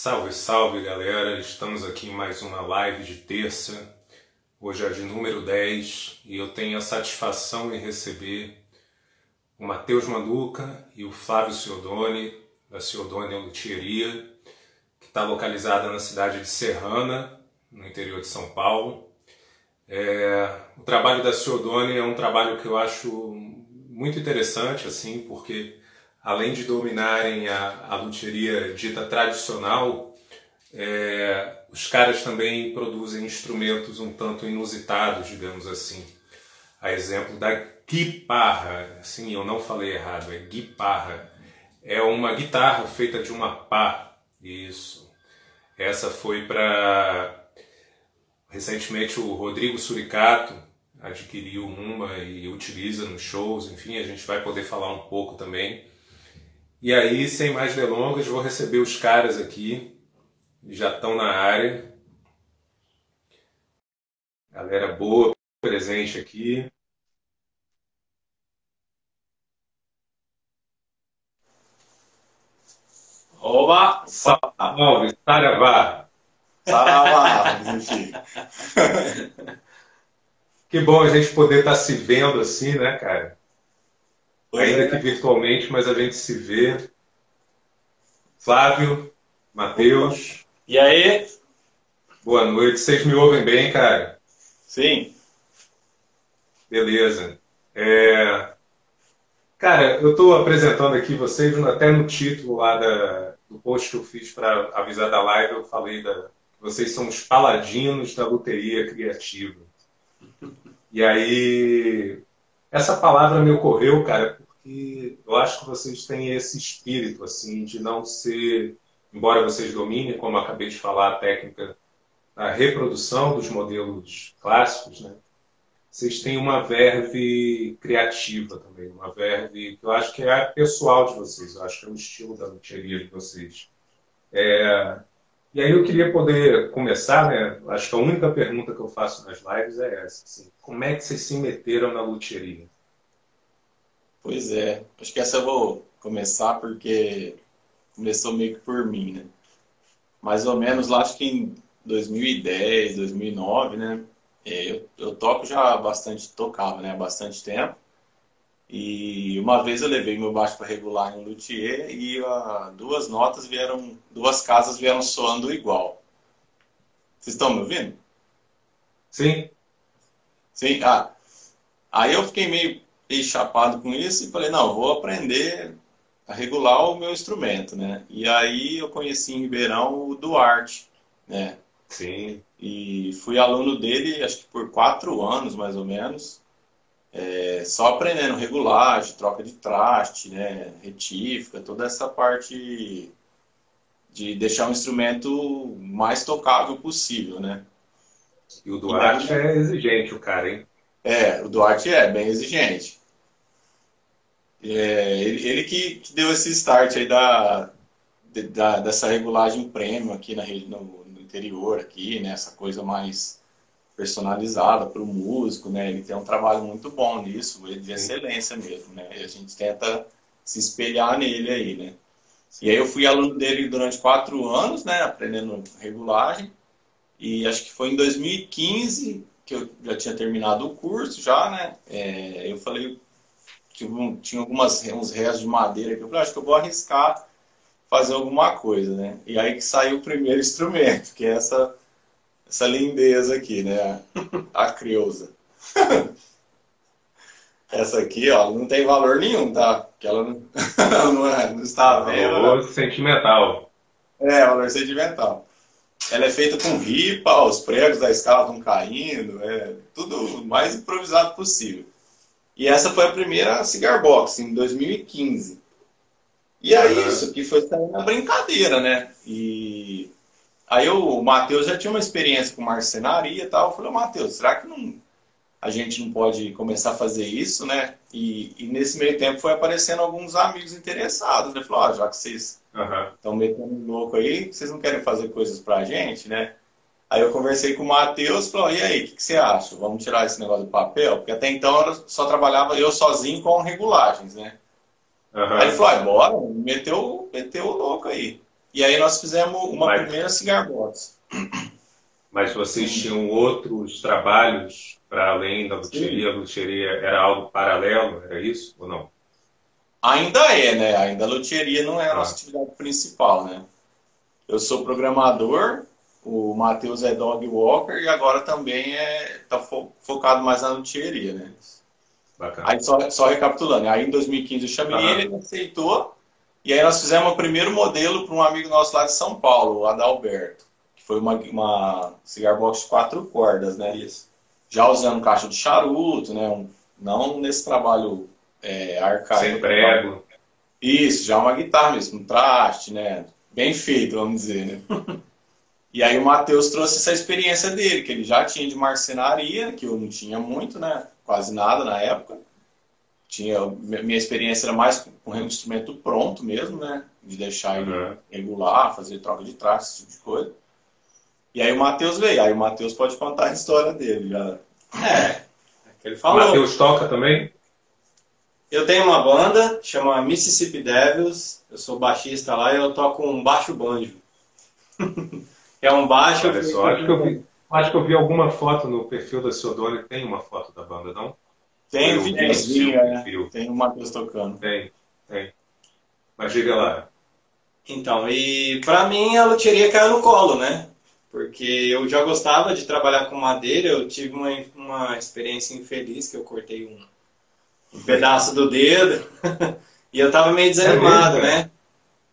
Salve, salve galera! Estamos aqui em mais uma live de terça. Hoje é de número 10 e eu tenho a satisfação em receber o Matheus Manduca e o Flávio Ciodoni, da Ciodoni Luthieria, que está localizada na cidade de Serrana, no interior de São Paulo. É, o trabalho da Ciodoni é um trabalho que eu acho muito interessante, assim, porque além de dominarem a, a luthieria dita tradicional, é, os caras também produzem instrumentos um tanto inusitados, digamos assim. A exemplo da guitarra, sim, eu não falei errado, é guitarra. É uma guitarra feita de uma pá, isso. Essa foi para... Recentemente o Rodrigo Suricato adquiriu uma e utiliza nos shows, enfim, a gente vai poder falar um pouco também e aí, sem mais delongas, vou receber os caras aqui, já estão na área. Galera boa presente aqui. Oba! Salve, Saravá! Saravá, Que bom a gente poder estar tá se vendo assim, né, cara? Ainda que virtualmente, mas a gente se vê. Flávio, Matheus. E aí? Boa noite. Vocês me ouvem bem, cara? Sim. Beleza. É... Cara, eu estou apresentando aqui vocês, até no título lá da, do post que eu fiz para avisar da live, eu falei da. Vocês são os paladinos da loteria criativa. E aí, essa palavra me ocorreu, cara, porque eu acho que vocês têm esse espírito, assim, de não ser, embora vocês dominem, como acabei de falar, a técnica da reprodução dos modelos clássicos, né? Vocês têm uma verve criativa também, uma verve que eu acho que é pessoal de vocês, eu acho que é o estilo da luteria de vocês. É, e aí eu queria poder começar, né? Acho que a única pergunta que eu faço nas lives é essa: assim, como é que vocês se meteram na luteria? Pois é, acho que essa eu vou começar porque começou meio que por mim, né? Mais ou menos lá, acho que em 2010, 2009, né? É, eu, eu toco já bastante, tocava, né? Há bastante tempo. E uma vez eu levei meu baixo para regular em luthier e uh, duas notas vieram, duas casas vieram soando igual. Vocês estão me ouvindo? Sim. Sim, ah. Aí eu fiquei meio chapado com isso e falei, não, vou aprender a regular o meu instrumento, né? E aí eu conheci em Ribeirão o Duarte, né? Sim. E fui aluno dele, acho que por quatro anos, mais ou menos. É, só aprendendo regulagem, troca de traste, né? Retífica, toda essa parte de deixar o instrumento mais tocável possível, né? E o Duarte e aí, é exigente, o cara, hein? É, o Duarte é bem exigente. É, ele, ele que, que, deu esse start aí da, da, dessa regulagem premium aqui na, no, no interior, aqui, né? Essa coisa mais personalizada para o músico, né? Ele tem um trabalho muito bom nisso, de excelência mesmo, né? E a gente tenta se espelhar nele aí, né? E aí eu fui aluno dele durante quatro anos, né? Aprendendo regulagem. E acho que foi em 2015 que eu já tinha terminado o curso já, né? É, eu falei, tinha algumas, uns restos de madeira que eu falei, acho que eu vou arriscar fazer alguma coisa, né? E aí que saiu o primeiro instrumento, que é essa, essa lindeza aqui, né? A creusa. essa aqui, ó, não tem valor nenhum, tá? Porque ela não, não, é, não está vendo. Valor sentimental. É, valor sentimental. Ela é feita com ripa, os pregos da escala estão caindo, é tudo mais improvisado possível. E essa foi a primeira Cigar Box, em 2015. E uhum. isso que foi na brincadeira, né? E aí o Matheus já tinha uma experiência com marcenaria e tal. Eu falei, Matheus, será que não, a gente não pode começar a fazer isso, né? E, e nesse meio tempo foi aparecendo alguns amigos interessados. Ele falou, ah, já que vocês estão uhum. metendo louco aí, vocês não querem fazer coisas pra gente, né? Aí eu conversei com o Matheus e falou, e aí, o que, que, você acha? Vamos tirar esse negócio do papel? Porque até então eu só trabalhava eu sozinho com regulagens, né? Uhum. Aí ele falou, ah, bora, meteu, meteu o louco aí. E aí nós fizemos uma Mas... primeira cigar box. Mas vocês Sim. tinham outros trabalhos para além da luteria? A luteria era algo paralelo, era isso ou não? Ainda é, né? Ainda a luteria não é a nossa ah. atividade principal, né? Eu sou programador, o Matheus é dog walker e agora também é tá fo focado mais na luteria, né? Bacana. Aí só, só recapitulando, aí em 2015 eu chamei ele, ele aceitou e aí nós fizemos o primeiro modelo para um amigo nosso lá de São Paulo, o Adalberto, que foi uma, uma cigar box de quatro cordas, né? Isso. Já usando caixa de charuto, né? Um, não nesse trabalho é, arcaico. Sem prego. Isso, já uma guitarra mesmo, um traste, né? Bem feito, vamos dizer, né? e aí o Matheus trouxe essa experiência dele, que ele já tinha de marcenaria, que eu não tinha muito, né? Quase nada na época tinha minha experiência era mais com o instrumento pronto mesmo, né? De deixar ele uhum. regular, fazer troca de traço, esse tipo de coisa. E aí o Matheus veio. Aí o Matheus pode contar a história dele já. É. Ele falou. O Matheus toca também? Eu tenho uma banda, chama Mississippi Devils. Eu sou baixista lá e eu toco um baixo banjo. é um baixo. Olha só, acho que, eu vi, acho que eu vi alguma foto no perfil da Sodone, tem uma foto da banda, não? Tem o videozinho, né? Tem o Matheus tocando. Tem, tem. Mas diga lá. Então, e pra mim a loteria caiu no colo, né? Porque eu já gostava de trabalhar com madeira, eu tive uma, uma experiência infeliz que eu cortei um, um pedaço do dedo e eu tava meio desanimado, é mesmo, né?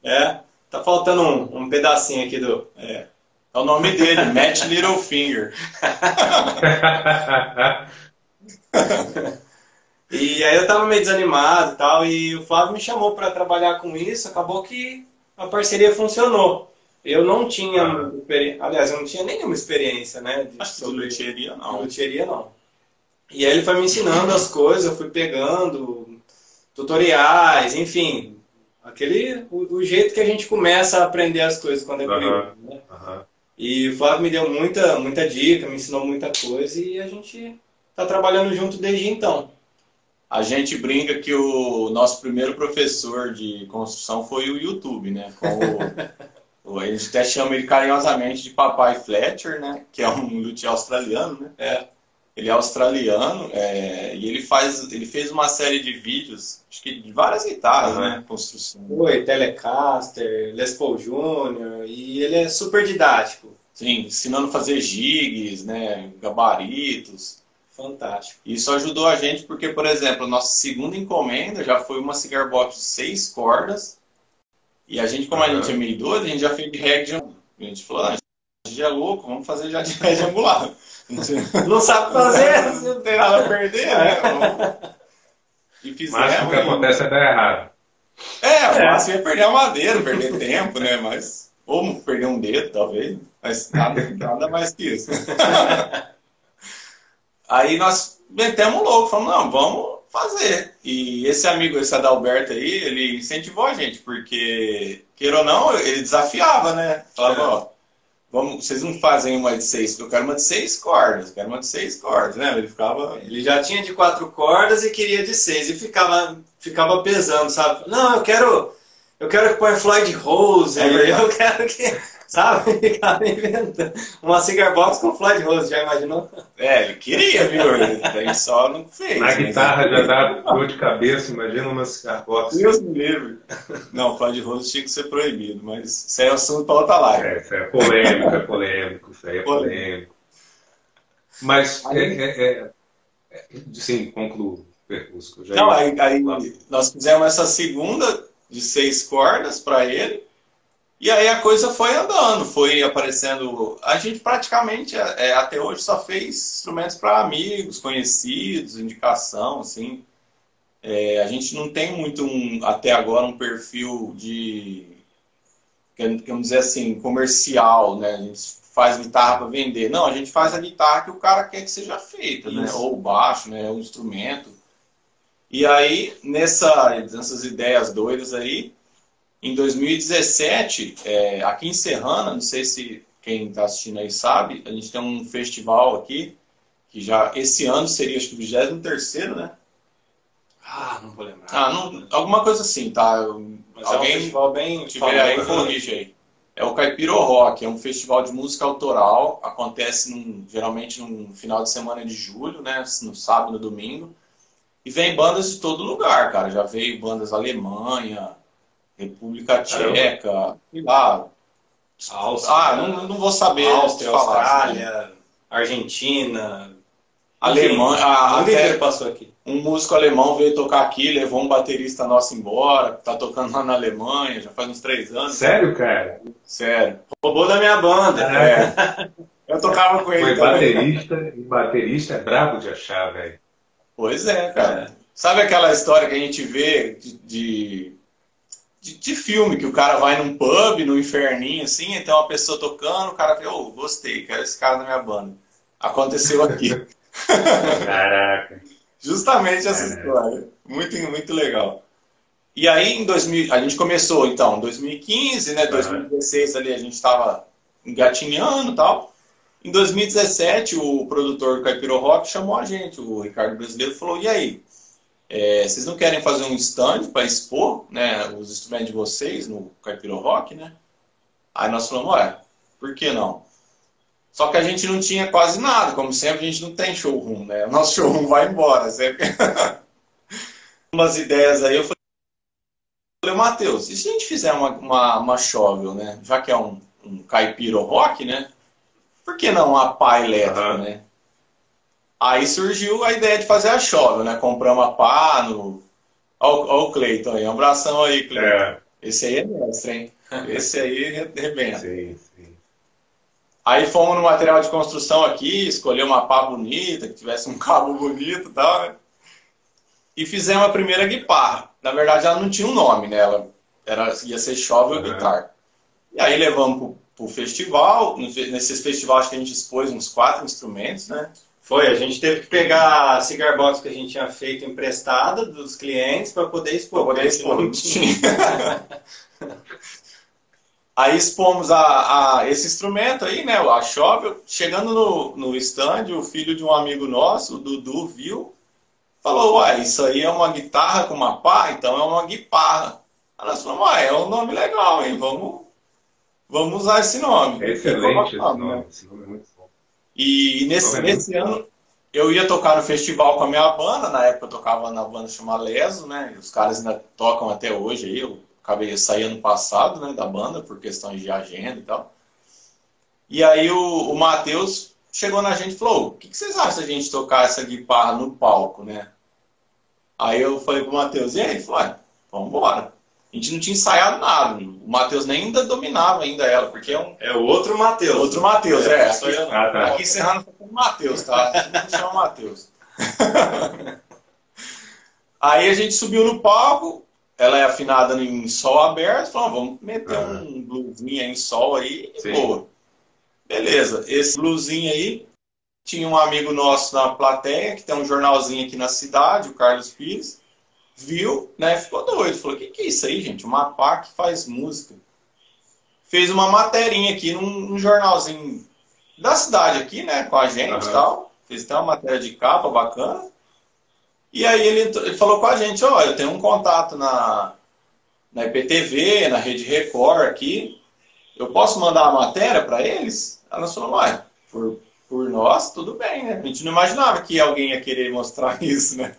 É, tá faltando um, um pedacinho aqui do. É. é o nome dele, Matt Littlefinger. E aí eu tava meio desanimado e tal, e o Flávio me chamou para trabalhar com isso, acabou que a parceria funcionou. Eu não tinha, ah. aliás, eu não tinha nenhuma experiência, né? De, Acho sobre luteria não. Luteria não. E aí ele foi me ensinando as coisas, eu fui pegando tutoriais, enfim, aquele o, o, jeito que a gente começa a aprender as coisas quando é comigo. Né? E o Flávio me deu muita, muita dica, me ensinou muita coisa e a gente tá trabalhando junto desde então. A gente brinca que o nosso primeiro professor de construção foi o YouTube, né? O, a gente até chama ele carinhosamente de Papai Fletcher, né? Que é um luthier australiano, né? É. Ele é australiano é, e ele faz, ele fez uma série de vídeos, acho que de várias guitarras, né? Construção. Foi Telecaster, Les Paul Jr. e ele é super didático. Sim, ensinando a fazer gigs, né? Gabaritos. Fantástico. Isso ajudou a gente porque, por exemplo, a nossa segunda encomenda já foi uma cigar box de seis cordas. E a gente, como a gente é meio doido, a gente já fez de reggae de A gente falou, ah, a gente é louco, vamos fazer já de reggae angular. Não sabe fazer, não tem nada a perder, né? E fizemos. Mas o que acontece é dar errado. É, o é. máximo é perder a madeira, perder tempo, né? Mas, ou perder um dedo, talvez. Mas nada, nada mais que isso. Aí nós metemos louco, falamos, não, vamos fazer. E esse amigo, esse Adalberto aí, ele incentivou a gente, porque, queira ou não, ele desafiava, né? Falava, é. ó, vamos, vocês não fazem uma de seis, eu quero uma de seis cordas, eu quero uma de seis cordas, né? Ele ficava. Ele já tinha de quatro cordas e queria de seis, e ficava, ficava pesando, sabe? Não, eu quero. Eu quero que põe Floyd Rose, é eu quero que sabe? Ficava inventando. Uma cigar box com Floyd Rose, já imaginou? É, ele queria, viu? Ele só não fez. Na guitarra já dá dor de cabeça, imagina uma cigar box. Deus me livre. Não, Floyd Rose tinha que ser proibido, mas isso é assunto para outra live. É, isso é polêmico, é polêmico, isso aí é polêmico. Mas, aí, é, é, é, sim, concluo. Não, aí, aí nós fizemos essa segunda de seis cordas para ele. E aí a coisa foi andando, foi aparecendo. A gente praticamente é, até hoje só fez instrumentos para amigos, conhecidos, indicação, assim. É, a gente não tem muito um, até agora um perfil de, vamos dizer assim, comercial, né? A gente faz guitarra para vender. Não, a gente faz a guitarra que o cara quer que seja feita, né? Ou o baixo, né? O instrumento. E aí, nessa, nessas ideias doidas aí, em 2017, é, aqui em Serrana, não sei se quem está assistindo aí sabe, a gente tem um festival aqui, que já esse ano seria acho que o 23 né? Ah, não vou lembrar. Ah, não, alguma coisa assim, tá? Mas Alguém é um festival bem tiver aí, corrige aí. é o Caipiro Rock, é um festival de música autoral, acontece num, geralmente no final de semana de julho, né, no sábado, no domingo, e vem bandas de todo lugar, cara, já veio bandas Alemanha, República Tcheca, sei lá. Áustria, ah, não, não vou saber Áustria, falar, Austrália, assim. Argentina, Alemanha, a, Onde até passou aqui? um músico alemão veio tocar aqui, levou um baterista nosso embora, tá tocando lá na Alemanha, já faz uns três anos. Sério, cara? Sério. Roubou da minha banda. É. Eu tocava com ele Foi também. baterista, e baterista é brabo de achar, velho. Pois é, cara. Sabe aquela história que a gente vê de, de, de- de filme, que o cara vai num pub, no inferninho, assim, e tem uma pessoa tocando, o cara fala, ô, gostei, quero esse cara na minha banda. Aconteceu aqui. Caraca. Justamente essa É. história. Muito, muito legal. E aí, em 2000, a gente começou, então, em 2015, né? 2016 ali a gente estava engatinhando e tal. Em 2017, o produtor Caipiro Rock chamou a gente, o Ricardo Brasileiro, falou: e aí? É, vocês não querem fazer um stand para expor né, os instrumentos de vocês no Caipiro Rock, né? Aí nós falamos: ué, por que não? Só que a gente não tinha quase nada, como sempre, a gente não tem showroom, né? O nosso showroom vai embora. Sempre. Umas ideias aí, eu falei, Matheus, e se a gente fizer uma, uma, uma shovel, né? Já que é um, um caipiro rock, né? Por que não uma pá elétrica, Aham. né? Aí surgiu a ideia de fazer a shovel, né? Compramos a pá no... Ó o Cleiton aí, um abração aí, Cleiton. É, Esse aí é mestre, hein? Esse aí arrebenta. sim, sim. Aí fomos no material de construção aqui, escolheu uma pá bonita, que tivesse um cabo bonito e tal, né? E fizemos a primeira guitarra. Na verdade, ela não tinha um nome, né? Ela era, ia ser Shovel Uhum. Guitar. E aí levamos pro, pro festival. Nesses festivais acho que a gente expôs uns quatro instrumentos, né? Foi, a gente teve que pegar a cigar box que a gente tinha feito emprestada dos clientes para poder expor. Pra poder expor. não tinha. Aí expomos a, a- esse instrumento aí, né? A Shovel. Chegando no, no stand, o filho de um amigo nosso, o Dudu, viu. Falou, uai, isso aí é uma guitarra com uma pá, então é uma guitarra. Aí nós falamos, uai, é um nome legal, hein? Vamos, vamos usar esse nome. É excelente esse né? nome. Esse nome é muito. E nesse, nesse ano eu ia tocar no festival com a minha banda, na época eu tocava na banda chamada Leso, né? E os caras ainda tocam até hoje aí. Eu acabei saindo ano passado, né, da banda, por questões de agenda e tal. E aí o, o Matheus chegou na gente e falou: o que, que vocês acham da gente tocar essa guitarra no palco, né? Aí eu falei pro Matheus, e aí? Ele falou, "Ué, vamos embora. A gente não tinha ensaiado nada. O Matheus nem ainda dominava ainda ela, porque é um É o outro Matheus. outro Matheus, é. sou eu, não. Ah, tá. Aqui encerrando foi com o Matheus, tá? Não chama Matheus. Aí a gente subiu no palco, ela é afinada em sol aberto, falou, vamos meter um bluesinho aí em sol aí e boa. Beleza, esse bluesinho aí, tinha um amigo nosso na plateia, que tem um jornalzinho aqui na cidade, o Carlos Pires, viu, né, ficou doido, falou, o que, que é isso aí, gente? Uma pá que faz música. Fez uma materinha aqui num, num jornalzinho da cidade aqui, né, com a gente e Aham. tal. Fez até uma matéria de capa bacana. E aí ele, ele falou com a gente, ó, eu tenho um contato na, na IPTV, na Rede Record aqui. Eu posso mandar a matéria para eles? Ela nós falou, ué, por, por nós, tudo bem, né? A gente não imaginava que alguém ia querer mostrar isso, né?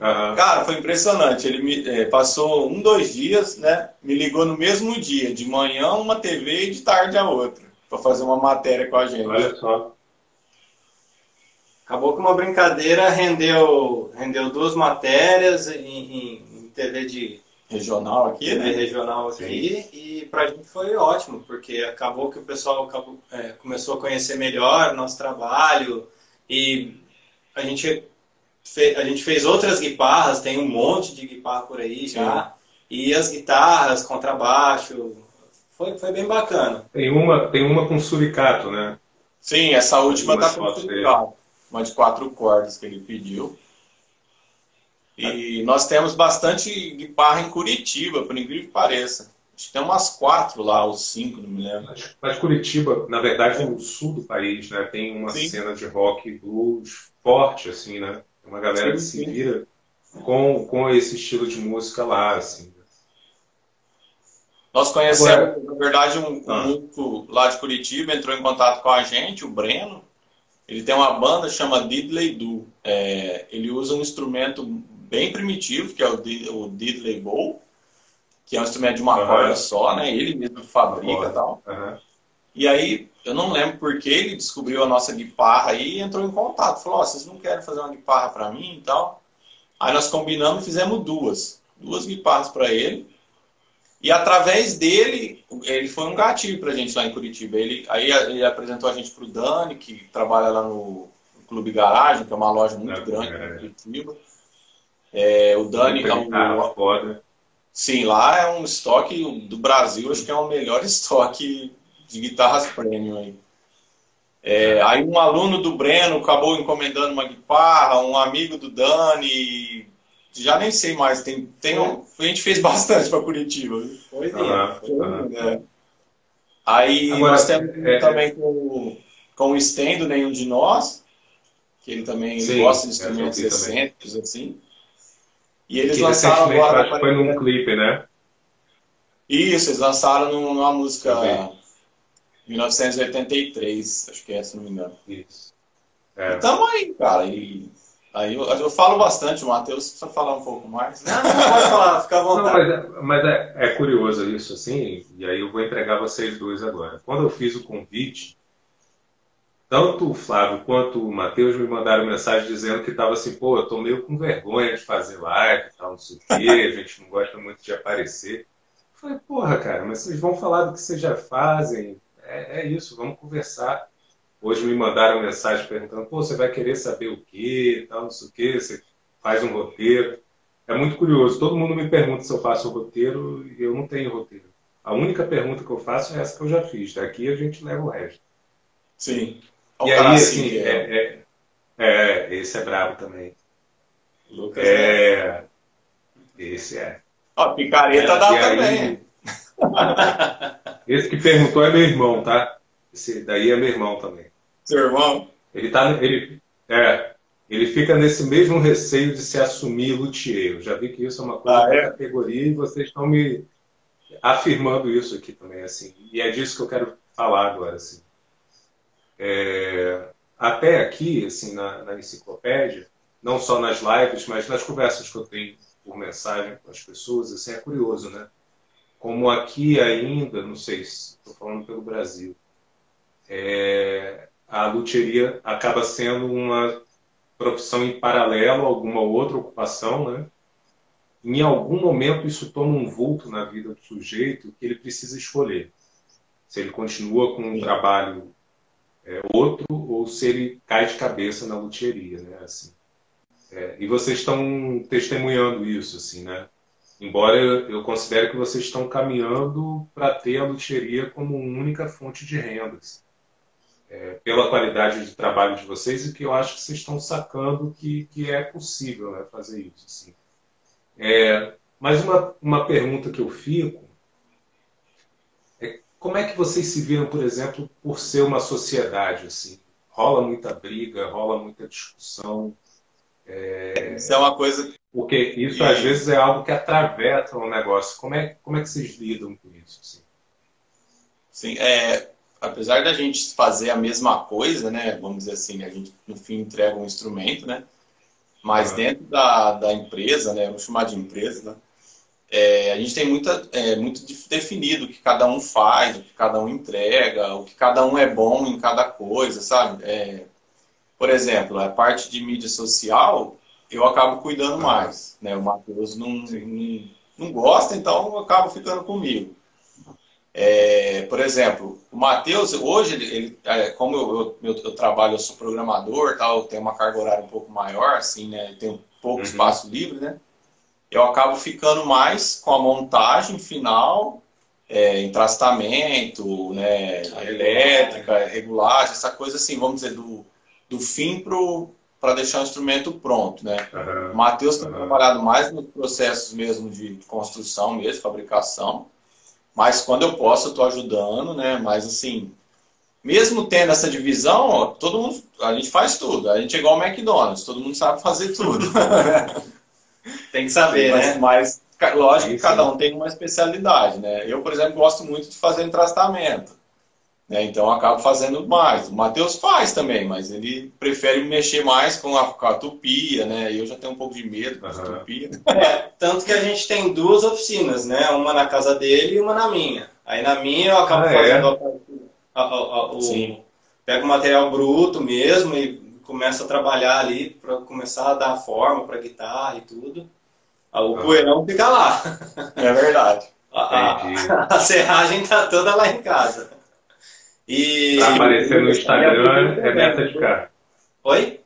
Aham. Cara, foi impressionante. Ele me eh, passou um, dois dias, né? Me ligou no mesmo dia, de manhã uma TV e de tarde a outra, para fazer uma matéria com a gente. Olha só. Acabou que uma brincadeira rendeu, rendeu duas matérias em, em- em TV de Regional aqui, TV né? regional aqui e pra gente foi ótimo, porque acabou que o pessoal acabou- é, começou a conhecer melhor o nosso trabalho e a gente, a gente fez outras guitarras, tem um monte de guitarra por aí já, e as guitarras, contrabaixo, foi, foi bem bacana. Tem uma, tem uma com suricato, né? Sim, essa última tá com sindicato. Uma de quatro cordas que ele pediu. E nós temos bastante guitarra em Curitiba, por incrível que pareça. Acho que tem umas quatro lá, ou cinco, não me lembro. Mas, mas Curitiba, na verdade, no sul do país, né? Tem uma Sim. cena de rock e blues forte, assim, né? Uma galera que Sim, se vira com, com esse estilo de música lá, assim. Nós conhecemos verdade, um, um músico lá de Curitiba entrou em contato com a gente, o Breno. Ele tem uma banda chama Diddley Do. É, ele usa um instrumento bem primitivo, que é o, o Diddley Bow, que é um instrumento de uma uhum. corda só, né? Ele mesmo fabrica e tal. Uhum. E aí, eu não lembro porque ele descobriu a nossa guitarra aí e entrou em contato. Falou, oh, vocês não querem fazer uma guitarra para mim e tal? Aí nós combinamos e fizemos duas. Duas guitarras para ele. E através dele, ele foi um gatilho para a gente lá em Curitiba. Ele, aí ele apresentou a gente para o Dani, que trabalha lá no Clube Garagem, que é uma loja muito é, grande é. em Curitiba. É, o Dani é um, foda. Sim, lá é um estoque do Brasil, acho que é o melhor estoque de guitarras premium aí. É, aí um aluno do Breno acabou encomendando uma guitarra, um amigo do Dani, já nem sei mais, tem, tem um, a gente fez bastante para Curitiba. Foi, é. Aí Agora, nós temos é, é, também com, com o Stendo, Nenhum de Nós, que ele também sim, gosta de instrumentos excêntricos, assim. E eles que lançaram agora. Acho que foi num clipe, né? Isso, eles lançaram numa música 1983, acho que é, se não me engano. Isso. É. E tamo aí, cara. E aí eu, eu falo bastante, o Matheus precisa falar um pouco mais. Não, não pode falar, fica à vontade. Não, mas, é, mas é, é, curioso isso, assim, e aí eu vou entregar vocês dois agora. Quando eu fiz o convite, tanto o Flávio quanto o Matheus me mandaram mensagem dizendo que estava assim, pô, eu tô meio com vergonha de fazer live e tal, não sei o quê, a gente não gosta muito de aparecer. Eu falei, porra, cara, mas vocês vão falar do que vocês já fazem, é, é isso, vamos conversar. Hoje me mandaram mensagem perguntando, pô, você vai querer saber o quê, tal, não sei o quê, você faz um roteiro. É muito curioso, todo mundo me pergunta se eu faço roteiro e eu não tenho roteiro. A única pergunta que eu faço é essa que eu já fiz, daqui a gente leva o resto. Sim. E aí, assim, é, é, é, esse é brabo também. Lucas, é, né? esse é. Ó, picareta é, dá também. Aí, esse que perguntou é meu irmão, tá? Esse daí é meu irmão também. Seu irmão? Ele tá, ele, é, ele fica nesse mesmo receio de se assumir luthier. Eu já vi que isso é uma coisa ah, é? da categoria e vocês estão me afirmando isso aqui também, assim. E é disso que eu quero falar agora, assim. É, até aqui, assim, na, na, enciclopédia, não só nas lives, mas nas conversas que eu tenho por mensagem com as pessoas, assim, é curioso, né? Como aqui ainda, não sei se estou falando pelo Brasil, é, a luthieria acaba sendo uma profissão em paralelo a alguma outra ocupação, né? Em algum momento isso toma um vulto na vida do sujeito que ele precisa escolher. Se ele continua com um trabalho é, outro ou se ele cai de cabeça na luthieria, né? Assim. É, e vocês estão testemunhando isso, assim, né? Embora eu considere que vocês estão caminhando para ter a luthieria como única fonte de rendas. É, pela qualidade de trabalho de vocês e que eu acho que vocês estão sacando que, que é possível né, fazer isso. Assim. É, mas uma, uma pergunta que eu fico como é que vocês se viram, por exemplo, por ser uma sociedade assim? Rola muita briga, rola muita discussão. É... Isso é uma coisa. Porque isso às vezes é algo que atravessa o negócio. Como é, como é que vocês lidam com isso? Assim? Sim, é, apesar da gente fazer a mesma coisa, né? Vamos dizer assim, a gente no fim entrega um instrumento, né? Mas dentro da, da empresa, né? Vamos chamar de empresa, né? é, a gente tem muita, é, muito definido o que cada um faz, o que cada um entrega, o que cada um é bom em cada coisa, sabe? É, por exemplo, a parte de mídia social, eu acabo cuidando mais, né? O Matheus não, não, não, gosta, então eu acabo ficando comigo. É, por exemplo, o Matheus, hoje, ele, ele é, como eu, eu, eu, trabalho, eu sou programador, tal, eu tenho uma carga horária um pouco maior, assim, né? Tenho pouco uhum. espaço livre, né? eu acabo ficando mais com a montagem final, é, entrastamento, né, elétrica, regulagem, essa coisa assim, vamos dizer, do, do fim para deixar o instrumento pronto, né? Uhum. O Matheus tem uhum. trabalhado mais nos processos mesmo de construção mesmo, fabricação, mas quando eu posso eu estou ajudando, né? Mas assim, mesmo tendo essa divisão, ó, todo mundo, a gente faz tudo. A gente é igual ao McDonald's, todo mundo sabe fazer tudo. Tem que saber, mas, né? Mas, lógico que cada um tem uma especialidade, né? Eu, por exemplo, gosto muito de fazer entrastamento. Né? Então eu acabo fazendo mais. O Matheus faz também, mas ele prefere mexer mais com a, com a tupia, né? Eu já tenho um pouco de medo com a uhum. tupia. É, tanto que a gente tem duas oficinas, né? Uma na casa dele e uma na minha. Aí na minha eu acabo ah, é? fazendo é? a, a, a, o, Sim. pego o material bruto mesmo e começo a trabalhar ali para começar a dar forma para guitarra e tudo. O uhum. poeirão fica lá. É verdade. A, a, serragem tá toda lá em casa. E... Pra aparecer no Instagram é nessa de cá. Oi?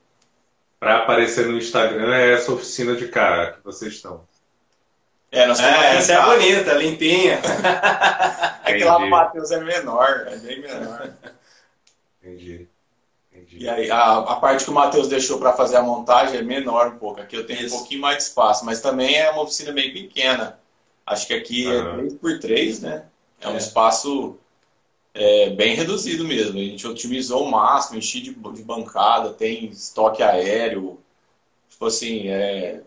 Pra aparecer no Instagram é essa oficina de cá que vocês estão. É, nós é essa é bonita, limpinha. é que lá no Matheus é menor, é bem menor. Entendi. Entendi. E aí, a, a parte que o Matheus deixou para fazer a montagem é menor um pouco. Aqui eu tenho Isso. um pouquinho mais de espaço, mas também é uma oficina bem pequena. Acho que aqui uhum. é 3 por 3 né? É, é. um espaço é, bem reduzido mesmo. A gente otimizou o máximo, enchi de, de bancada, tem estoque aéreo. Tipo assim, é,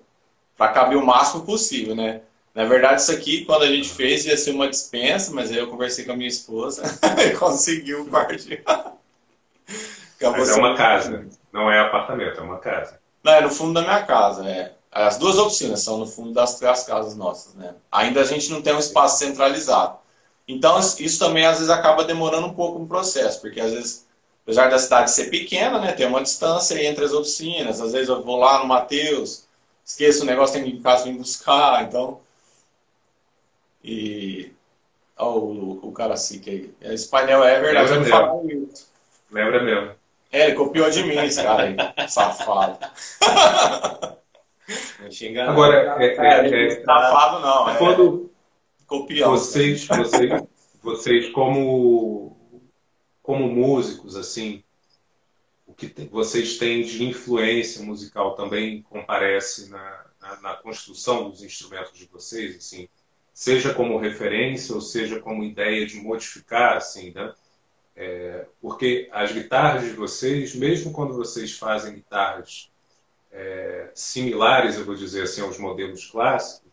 para caber o máximo possível, né? Na verdade, isso aqui, quando a gente fez, ia ser uma dispensa, mas aí eu conversei com a minha esposa e conseguiu o quartinho. mas é uma casa, não é apartamento, é uma casa. Não, é no fundo da minha casa, é. As duas oficinas são no fundo das, das casas nossas, né? Ainda a gente não tem um espaço centralizado. Então, isso também às vezes acaba demorando um pouco no processo, porque às vezes, apesar da cidade ser pequena, né, tem uma distância entre as oficinas. Às vezes eu vou lá no Mateus, esqueço o negócio, tem que ir em casa vir buscar, então e. Olha o, o cara assim que Esse painel é verdade, Lembra eu não isso. Lembra mesmo. É, ele copiou de mim esse cara aí, safado. Agora, é, é, é, é, safado não. É, quando copião. Vocês, vocês, vocês como, como músicos, assim, o que vocês têm de influência musical também comparece na, na, na construção dos instrumentos de vocês, assim, seja como referência ou seja como ideia de modificar, assim, né? É, porque as guitarras de vocês, mesmo quando vocês fazem guitarras é, similares, eu vou dizer assim, aos modelos clássicos,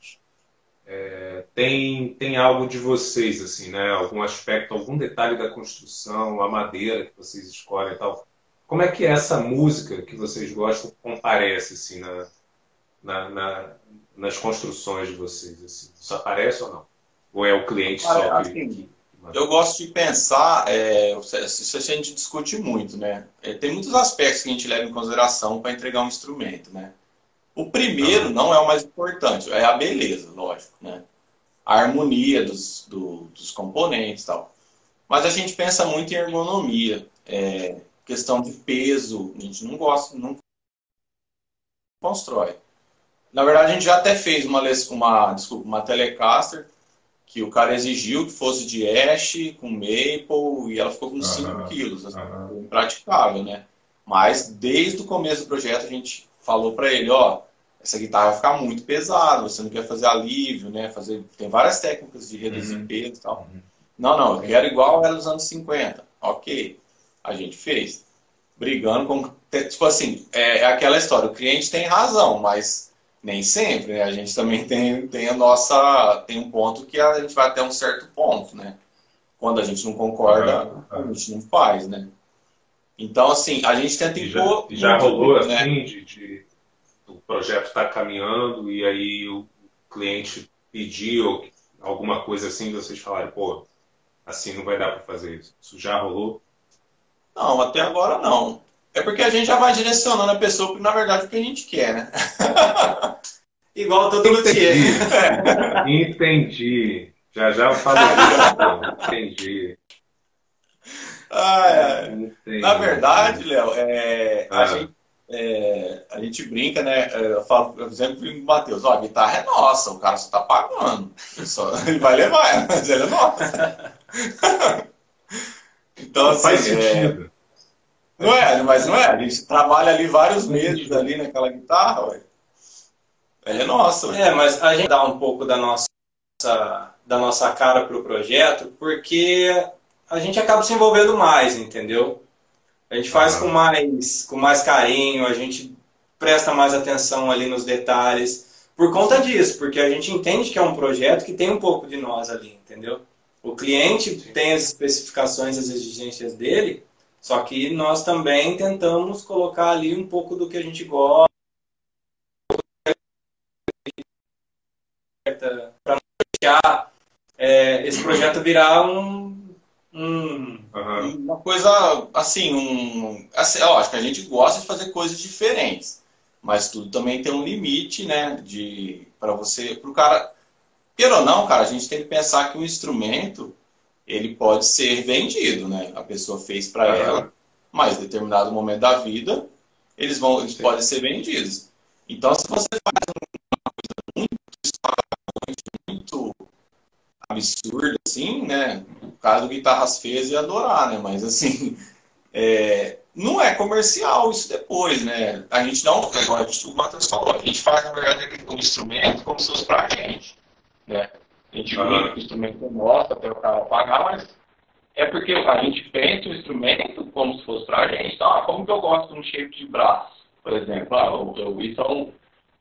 é, tem, tem algo de vocês, assim, né? Algum aspecto, algum detalhe da construção, a madeira que vocês escolhem e tal. Como é que essa música que vocês gostam comparece, assim, na, na, na nas construções de vocês? Assim? Isso aparece ou não? Ou é o cliente só que, assim, Eu gosto de pensar, é, isso a gente discute muito, né? É, tem muitos aspectos que a gente leva em consideração para entregar um instrumento, né? O primeiro não é o mais importante, é a beleza, lógico, né? A harmonia dos, do, dos componentes e tal. Mas a gente pensa muito em ergonomia, é, questão de peso, a gente não gosta, não constrói. Na verdade, a gente já até fez uma, uma, desculpa, uma Telecaster que o cara exigiu que fosse de Ash com Maple e ela ficou com 5 uhum, quilos. Assim, uhum. Impraticável, né? Mas desde o começo do projeto a gente falou para ele, ó, essa guitarra vai ficar muito pesada, você não quer fazer alívio, né? Fazer, tem várias técnicas de reduzir uhum. peso e tal. Uhum. Não, não, eu quero igual era dos anos 50. Ok, a gente fez. Brigando com. Tipo assim, é, é aquela história, o cliente tem razão, mas nem sempre, né? A gente também tem, tem a nossa. tem um ponto que a gente vai até um certo ponto, né? Quando a gente não concorda, uhum. a gente não faz, né? Então, assim, a gente tenta impor. Já, já rolou né? assim de, de o projeto estar tá caminhando e aí o cliente pediu alguma coisa assim, vocês falarem, pô, assim não vai dar para fazer isso. Isso já rolou? Não, até agora não. É porque a gente já vai direcionando a pessoa, na verdade, o que a gente quer, né? Igual todo luthier. Entendi. Entendi. Já já eu falo isso. Entendi. Ah, é. Na verdade, Léo, é, ah. a, gente, é, a gente brinca, né? É, eu falo, por exemplo, o Matheus, ó, a guitarra é nossa, o cara só tá pagando. Ele, só, ele vai levar, mas ele é nossa. então, assim, faz é, sentido. Não é, mas não é. A gente trabalha ali vários meses ali naquela guitarra, ué. Ela é nossa. Ué. É, mas a gente dá um pouco da nossa, da nossa cara pro projeto, porque a gente acaba se envolvendo mais, entendeu? A gente faz com mais, com mais carinho, a gente presta mais atenção ali nos detalhes. por conta disso, porque a gente entende que é um projeto que tem um pouco de nós ali, entendeu? O cliente Sim. tem as especificações, as exigências dele, só que nós também tentamos colocar ali um pouco do que a gente gosta para deixar é, esse projeto virar um, um uhum. uma coisa assim, um, assim, acho que a gente gosta de fazer coisas diferentes, mas tudo também tem um limite, né, de para você, para o cara, queira ou não, cara, a gente tem que pensar que o instrumento ele pode ser vendido, né? A pessoa fez para uhum. ela, mas em determinado momento da vida eles vão, eles Sim. podem ser vendidos. Então, se você faz uma coisa muito muito absurda, assim, né? Caso do Guitarras Feias ia adorar, né? Mas, assim, é, não é comercial isso depois, né? A gente não, agora o Matheus falou, a gente faz, na verdade, o instrumento como se fosse pra gente, né? A gente uhum. o instrumento nosso até o cara pagar, mas é porque a gente pensa o instrumento como se fosse pra gente. Então, ah, como que eu gosto de um shape de braço, por exemplo? Ah, eu, eu, isso é um,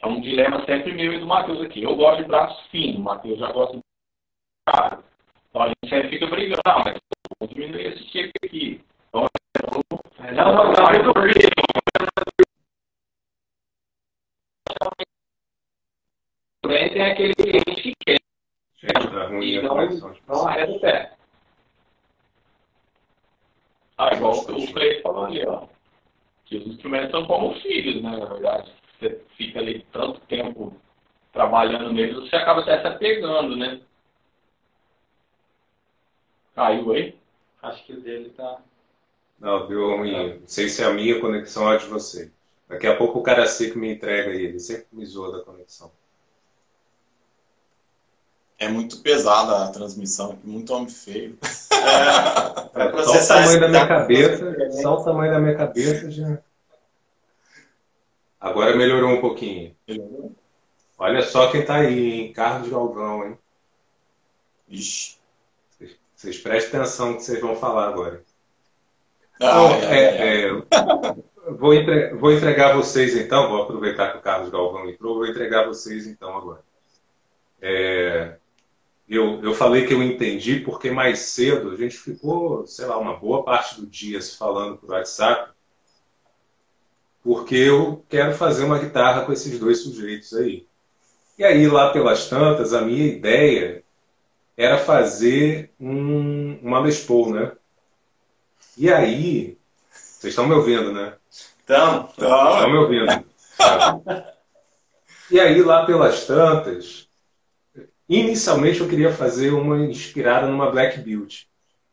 é um dilema sempre meu e do Matheus aqui. Eu gosto de braço fino, o Matheus já gosta de caro. Então a gente sempre fica brigando, ah, mas vou diminuir esse shape aqui. Então, não, não, não, eu tô tem aquele cliente que quer. E não, não arreda o pé. Ah, igual o Cleiton falou ali, ó. Que os instrumentos são como filhos, né, na verdade você fica ali tanto tempo trabalhando neles, você acaba até se apegando, né? Caiu aí? Acho que o dele tá. Não, deu ruim. Não sei se é a minha conexão ou a de você. Daqui a pouco o cara seco me entrega aí, ele sempre me zoa da conexão. É muito pesada a transmissão, muito homem feio. É, é, só o tamanho da minha cabeça, só o tamanho da minha cabeça já. Agora melhorou um pouquinho. Melhorou? Olha só quem tá aí, hein? Carlos Galvão, hein? Ixi. Vocês, prestem atenção no que vocês vão falar agora. Ah, então, é, é, é. vou, entre, vou entregar vocês então, vou aproveitar que o Carlos Galvão entrou, vou entregar vocês então agora. É, eu, eu falei que eu entendi porque mais cedo a gente ficou, sei lá, uma boa parte do dia se falando por WhatsApp porque eu quero fazer uma guitarra com esses dois sujeitos aí. E aí, lá pelas tantas, a minha ideia era fazer um, uma Les Paul, né? E aí, vocês estão me ouvindo, né? Estão, estão. me ouvindo. E aí, lá pelas tantas, inicialmente eu queria fazer uma inspirada numa Black Beauty.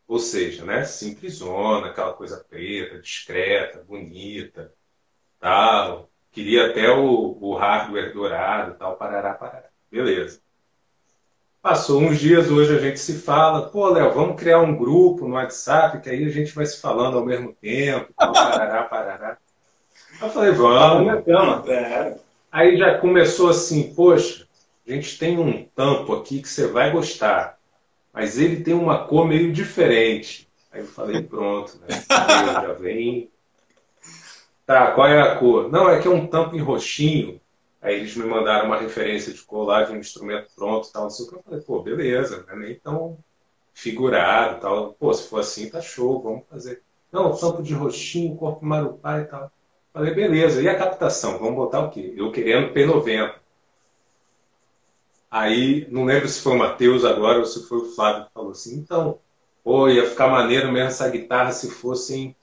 Ou seja, né, simplesona, aquela coisa preta, discreta, bonita tal. Queria até o, o hardware dourado, tal, parará, parará. Beleza. Passou uns dias, hoje a gente se fala, pô, Léo, vamos criar um grupo no WhatsApp, que aí a gente vai se falando ao mesmo tempo, tal, parará, parará. Eu falei, vamos. É. Aí já começou assim, poxa, a gente tem um tampo aqui que você vai gostar, mas ele tem uma cor meio diferente. Aí eu falei, pronto, né? já vem Tá, qual é a cor? Não, é que é um tampo em roxinho. Aí eles me mandaram uma referência de de um instrumento pronto e tal, que. Eu falei, pô, beleza, não é nem tão figurado tal. Pô, se for assim, tá show, vamos fazer. Não, tampo de roxinho, corpo marupá e tal. Falei, beleza, e a captação? Vamos botar o quê? Eu querendo P90. Aí, não lembro se foi o Matheus agora ou se foi o Flávio que falou assim, então, pô, ia ficar maneiro mesmo essa guitarra se fosse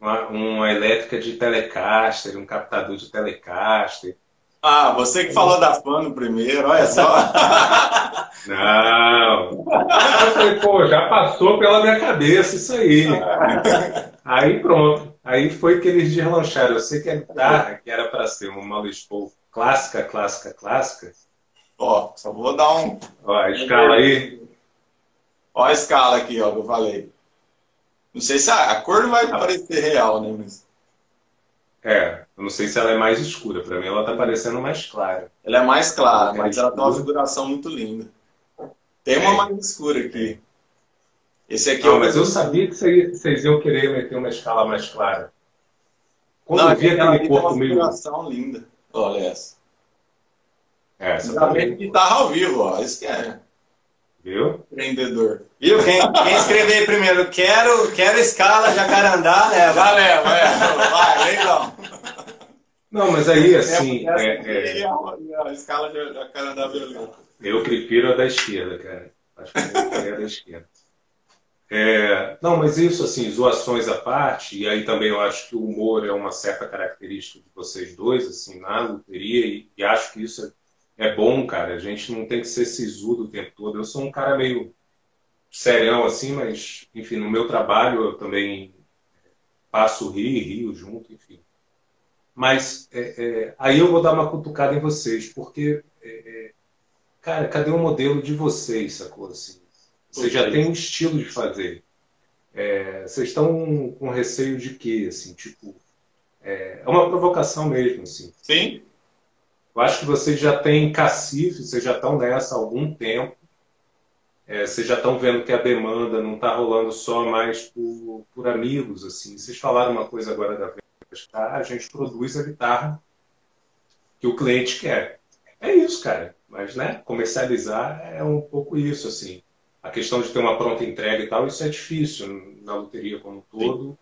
uma, uma elétrica de Telecaster, um captador de Telecaster. Ah, você que falou da Fano primeiro, olha só. Não. Eu falei, pô, já passou pela minha cabeça isso aí. Aí pronto. Aí foi que eles deslancharam. Eu sei que a guitarra, que era para ser uma Les Paul clássica, clássica, clássica. Ó, só vou dar um. Ó, a escala aí. Ó a escala aqui, ó, que eu falei. Não sei se a, a cor não vai parecer real, né? Mas... É, eu não sei se ela é mais escura. Para mim, ela tá parecendo mais clara. Ela é mais clara, mas ela tem uma figuração muito linda. Tem uma é. mais escura aqui. Esse aqui não, é mas eu sabia que vocês iam querer meter uma escala mais clara. Quando não, eu vi aquele corpo meio. figuração linda. Olha essa. Essa também. guitarra ao vivo, ó. Isso que é. Viu? Empreendedor. Viu? Quem, quem escrever primeiro, quero, quero escala jacarandá, né? Valeu, é. Vai, legal. Não, mas aí, assim. É, é, é... A escala jacarandá violenta. Eu prefiro a da esquerda, cara. Acho que eu a da esquerda. É, não, mas isso, assim, zoações à parte, e aí também eu acho que o humor é uma certa característica de vocês dois, assim, na loteria, e, e acho que isso é, é, bom, cara. A gente não tem que ser sisudo o tempo todo. Eu sou um cara meio serião, assim, mas, enfim, no meu trabalho eu também passo rir, rio junto, enfim. Mas é, é, aí eu vou dar uma cutucada em vocês, porque, é, é, cara, cadê o modelo de vocês, sacou, assim? Você já tem um estilo de fazer. É, vocês estão com receio de quê? Assim, tipo, é, é, uma provocação mesmo, assim. Sim. Eu acho que vocês já têm cacife, vocês já estão nessa há algum tempo. É, vocês já estão vendo que a demanda não está rolando só mais por, por amigos, assim. Vocês falaram uma coisa agora da ah, a gente produz a guitarra que o cliente quer. É isso, cara. Mas, né, comercializar é um pouco isso, assim a questão de ter uma pronta entrega e tal, isso é difícil na loteria como um todo.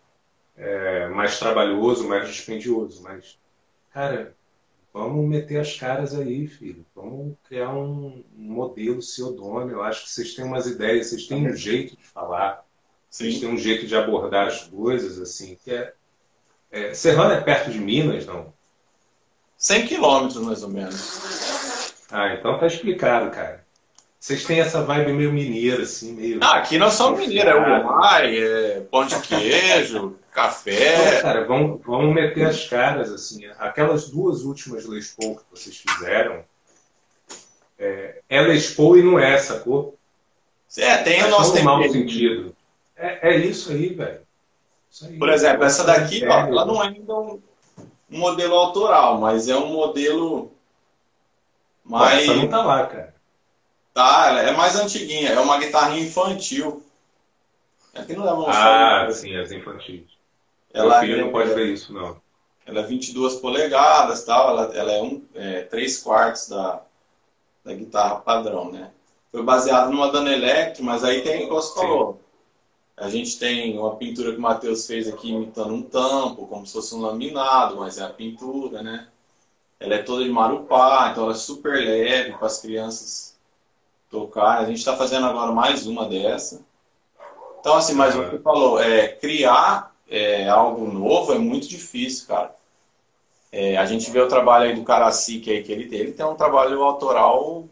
É mais trabalhoso, mais dispendioso. Mas, cara, vamos meter as caras aí, filho. Vamos criar um, modelo seu dono. Eu acho que vocês têm umas ideias, vocês têm um jeito de falar, Sim. vocês têm um jeito de abordar as coisas, assim, que é. é Serrano é perto de Minas, não? 100 quilômetros, mais ou menos. Ah, então tá explicado, cara. Vocês têm essa vibe meio mineira, assim, meio. Ah, aqui nós somos mineiros, é uruguai, é pão de queijo, café. cara, vamos, vamos meter as caras, assim. Aquelas duas últimas Les Paul que vocês fizeram, é, é Les Paul e não é, sacou? É, tem o nosso tempo. mau sentido. É, é isso aí, velho. Por exemplo, essa daqui, ó, ela não é ainda um, um modelo autoral, mas é um modelo mais. Essa não tá lá, cara. Tá, ela é mais antiguinha, é uma guitarrinha infantil. Aqui não dá pra mostrar. Ah, sim, as infantis. Ela Meu filho é, não pode ver isso, não. Ela é 22 polegadas, tal, ela, ela é, um, é 3 quartos da, da guitarra padrão, né? Foi baseado numa Dana Electro, mas aí tem, como você falou, a gente tem uma pintura que o Matheus fez aqui imitando um tampo, como se fosse um laminado, mas é a pintura, né? Ela é toda de marupá, então ela é super leve para as crianças tocar. A gente está fazendo agora mais uma dessa. Então, assim, mas o que falou, é, criar é, algo novo é muito difícil, cara. É, a gente vê o trabalho aí do Caracique aí que ele tem. Ele tem um trabalho autoral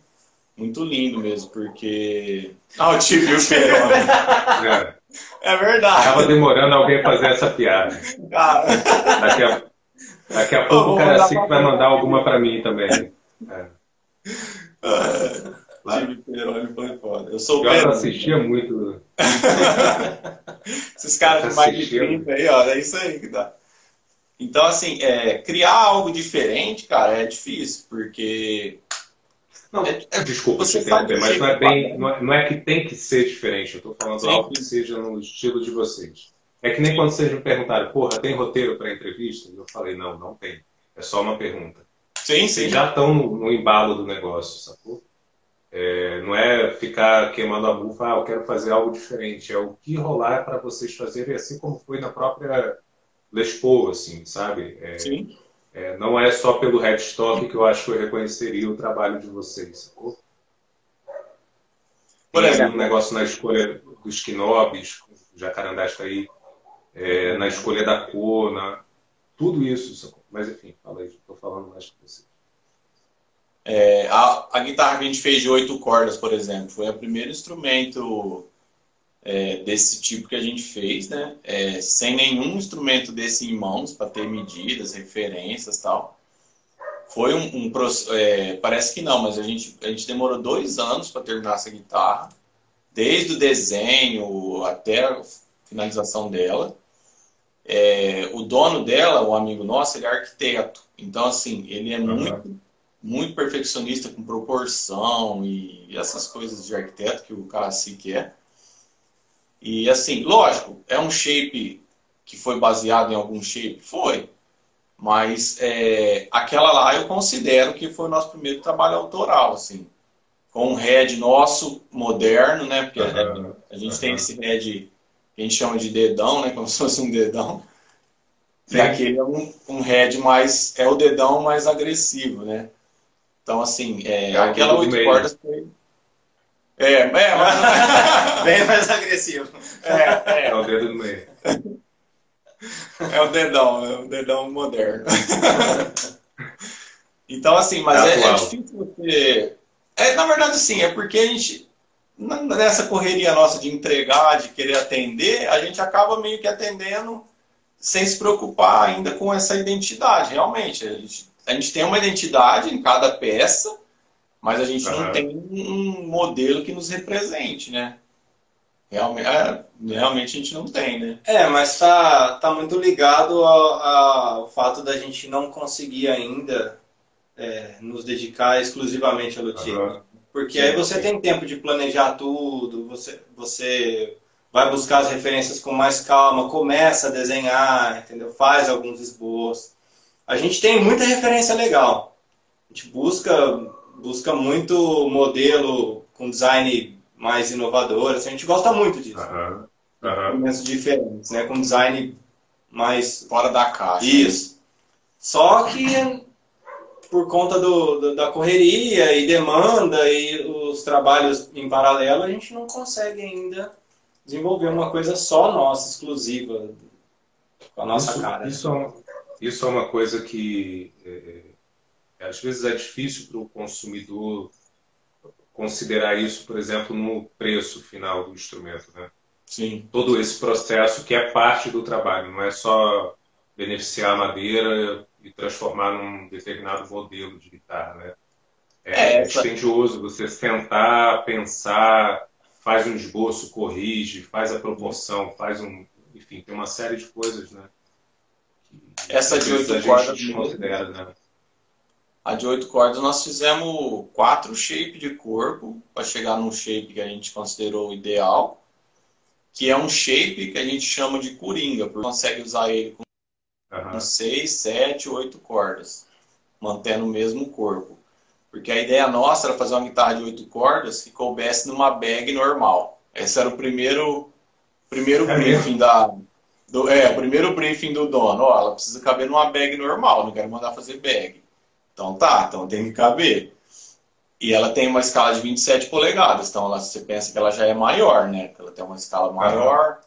muito lindo mesmo, porque. Ah, o tio viu o é. é verdade. Tava demorando alguém fazer essa piada. Cara. Daqui a, daqui a pouco o Caracique vai mandar alguma para mim também. É. Time Peroni foi foda. Eu sou o Eu assistia muito. Esses caras de mais de 30 aí, ó, é isso aí que dá. Então, assim, é, criar algo diferente, cara, é difícil, porque. Não, é, é desculpa você interromper, mas não é, bem, não é, não, é, que tem que ser diferente. Eu estou falando Sim. algo que seja no estilo de vocês. É que nem quando vocês me perguntaram, porra, tem roteiro para entrevista? Eu falei, não, não tem. É só uma pergunta. Sim, sim. Vocês já estão no, no embalo do negócio, sacou? É, não é ficar queimando a bufa, ah, eu quero fazer algo diferente. É o que rolar para vocês fazerem, assim como foi na própria Les Paul, assim, sabe? É, Sim. É, não é só pelo headstock que eu acho que eu reconheceria o trabalho de vocês, sacou? Por exemplo, um negócio na escolha dos quinobis, jacarandás tá aí, é, na escolha da cor, na, tudo isso, sacou? Mas enfim, fala aí, estou falando mais com vocês. É, a, a, guitarra que a gente fez de oito cordas, por exemplo, foi o primeiro instrumento é, desse tipo que a gente fez, né? É, sem nenhum instrumento desse em mãos para ter medidas, referências tal. Foi um, um é, parece que não, mas a gente, a gente demorou dois anos para terminar essa guitarra, desde o desenho até a finalização dela. É, o dono dela, o amigo nosso, ele é arquiteto. Então, assim, ele é uhum. muito muito perfeccionista com proporção e essas coisas de arquiteto que o Cassi quer. E assim, lógico, é um shape que foi baseado em algum shape? Foi. Mas é, aquela lá eu considero que foi o nosso primeiro trabalho autoral, assim. Com um head nosso, moderno, né? Porque uhum. a, a, gente uhum. tem esse head que a gente chama de dedão, né? Como se fosse um dedão. Sim. E aquele é um, um head mais... É o dedão mais agressivo, né? Então, assim, é, é aquela oito cordas foi... É, é, mas... Bem mais agressivo. É, é. é o dedo do meio. É o dedão, é o dedão moderno. Então, assim, mas é, é, difícil você. É, na verdade, sim, é porque a gente, nessa correria nossa de entregar, de querer atender, a gente acaba meio que atendendo sem se preocupar ainda com essa identidade, realmente. A gente, a gente tem uma identidade em cada peça, mas a gente uhum. não tem um modelo que nos represente, né? Realmente, é, realmente a gente não tem, né? É, mas tá, tá muito ligado ao, ao fato da gente não conseguir ainda é, nos dedicar exclusivamente ao luthier. Uhum. Porque aí você tem tempo de planejar tudo, você, você vai buscar as referências com mais calma, começa a desenhar, entendeu? Faz alguns esboços. A gente tem muita referência legal. A gente busca, busca muito modelo com design mais inovador. Assim, a gente gosta muito disso. Uhum. Uhum. diferentes, né? Com design mais... Fora da caixa. Isso. Só que por conta do, do, da correria e demanda e os trabalhos em paralelo, a gente não consegue ainda desenvolver uma coisa só nossa, exclusiva, com a nossa isso, cara. Isso é, uma, isso é uma coisa que é, é, às vezes é difícil para o consumidor considerar isso, por exemplo, no preço final do instrumento, né? Sim. Todo esse processo que é parte do trabalho, não é só beneficiar a madeira e transformar num determinado modelo de guitarra, né? É, é dispendioso você sentar, pensar, faz um esboço, corrige, faz a proporção, faz um, enfim, tem uma série de coisas, né? Essa de oito cordas né? A de oito cordas nós fizemos quatro shapes de corpo para chegar num shape que a gente considerou ideal, que é um shape que a gente chama de coringa, porque consegue usar ele com uhum. seis, sete, oito cordas, mantendo o mesmo corpo. Porque a ideia nossa era fazer uma guitarra de oito cordas que coubesse numa bag normal. Esse era o primeiro, primeiro é briefing da. Do, é, o primeiro briefing do dono. Ó, ela precisa caber numa bag normal, não quero mandar fazer bag. Então tá, então tem que caber. E ela tem uma escala de 27 polegadas, então ela, você pensa que ela já é maior, né? Ela tem uma escala maior.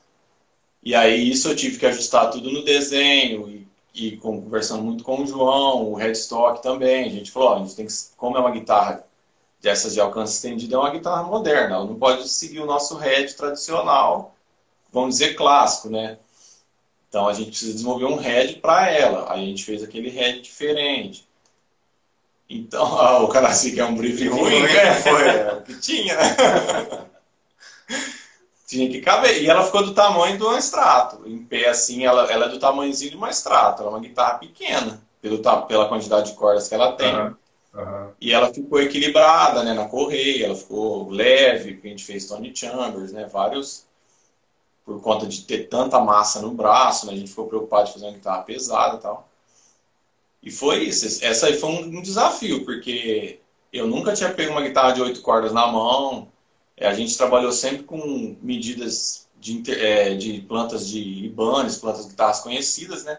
E aí isso eu tive que ajustar tudo no desenho e, e conversando muito com o João, o headstock também. A gente falou, ó, a gente tem que, como é uma guitarra dessas de alcance estendido, é uma guitarra moderna. Ela não pode seguir o nosso head tradicional, vamos dizer clássico, né? Então a gente precisa desenvolver um head para ela. A gente fez aquele head diferente. Então, ah, o cara assim que é um briefing ruim, né? Foi é, o que tinha, né? tinha que caber. E ela ficou do tamanho do extrato. Em pé, assim, ela, ela é do tamanhozinho de uma extrato. Ela é uma guitarra pequena, pelo, pela quantidade de cordas que ela tem. Uhum. Uhum. E ela ficou equilibrada né, na correia, ela ficou leve, porque a gente fez Tony Chambers, né, vários. Por conta de ter tanta massa no braço, né, a gente ficou preocupado de fazer uma guitarra pesada e tal. E foi isso. Essa aí foi um desafio, porque eu nunca tinha pego uma guitarra de oito cordas na mão, é, a gente trabalhou sempre com medidas de, é, de plantas de Ibanez, plantas de guitarras conhecidas, né?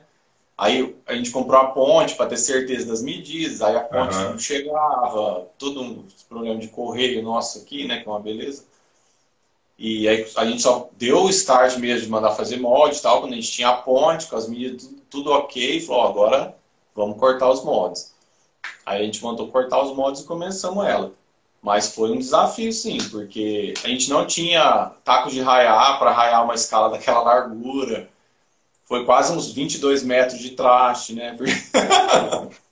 Aí a gente comprou a ponte para ter certeza das medidas, aí a ponte uhum. não chegava, todo um problema de correio nosso aqui, né? Que é uma beleza. E aí a gente só deu o start mesmo de mandar fazer molde e tal, quando a gente tinha a ponte, com as medidas tudo, tudo ok, falou, agora vamos cortar os moldes. Aí a gente mandou cortar os moldes e começamos ela. Mas foi um desafio, sim, porque a gente não tinha tacos de raiar para raiar uma escala daquela largura. Foi quase uns 22 metros de traste, né?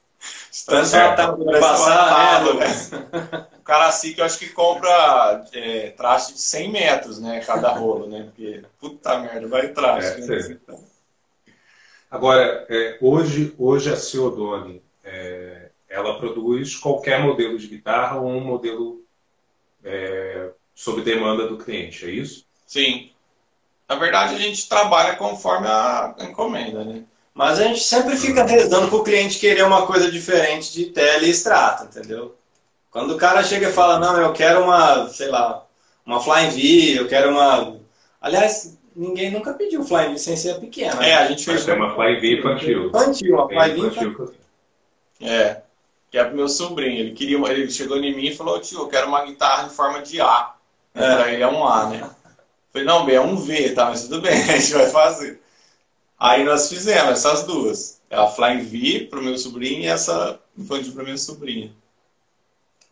Tanto tá passar, né, né? O cara assim que eu acho que compra é, traste de 100 metros, né? Cada rolo, né? Porque, puta merda, vai traste. É, né? Agora, é, hoje, hoje a Ciodone, é, ela produz qualquer modelo de guitarra ou um modelo é, sob demanda do cliente, é isso? Sim. Na verdade, a gente trabalha conforme a encomenda, né? Mas a gente sempre fica rezando pro cliente querer uma coisa diferente de tele e extrato, entendeu? Quando o cara chega e fala, não, eu quero uma, sei lá, uma Flying V, eu quero uma. Aliás, ninguém nunca pediu Flying V sem ser pequena. É, a gente fez. Mas é uma Flying V infantil. Infantil, uma Flying V infantil É. Que é pro meu sobrinho. Ele queria, uma- ele chegou em mim e falou, tio, eu quero uma guitarra em forma de A. É. Pra ele é um A, né? Falei, não, bem, é um V, tá? Mas tudo bem, a gente vai fazer. Aí nós fizemos essas duas. A Flying V pro meu sobrinho e essa infantil pra minha sobrinha.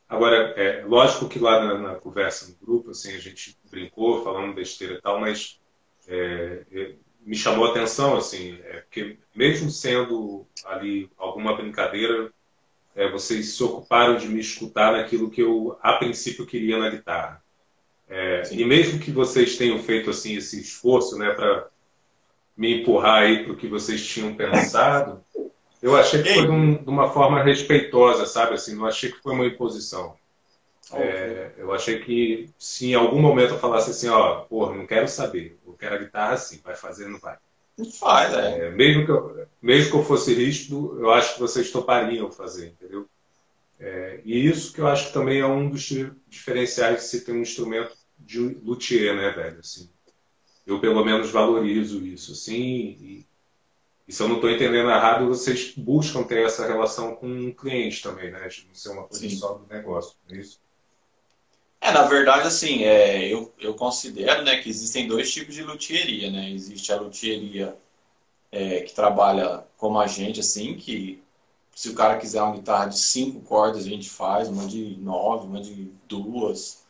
Agora, é lógico que lá na, na conversa no grupo, assim, a gente brincou, falando besteira e tal, mas é, é, me chamou a atenção, assim, é, porque mesmo sendo ali alguma brincadeira, é, vocês se ocuparam de me escutar naquilo que eu, a princípio, queria na guitarra. É, e mesmo que vocês tenham feito assim esse esforço, né, para me empurrar aí para o que vocês tinham pensado, eu achei que foi de, um- de uma forma respeitosa, sabe? Assim, não achei que foi uma imposição. É, eu achei que se em algum momento eu falasse assim, ó, porra, não quero saber, eu quero a guitarra assim, vai fazer, não vai. Gente faz, é. É, mesmo, que eu, mesmo que eu fosse rígido, eu acho que vocês topariam fazer, entendeu? É, e isso que eu acho que também é um dos di- diferenciais de se ter um instrumento de luthier, né, velho? Assim, eu pelo menos valorizo isso, assim, e, e se eu não estou entendendo errado, vocês buscam ter essa relação com o cliente também, né? De não ser uma coisa Sim. só do negócio, não é isso? É, na verdade, assim, é, eu, eu considero né, que existem dois tipos de luthieria, né? Existe a luthieria é, que trabalha como a gente, assim, que se o cara quiser uma guitarra de cinco cordas, a gente faz, uma de nove, uma de duas.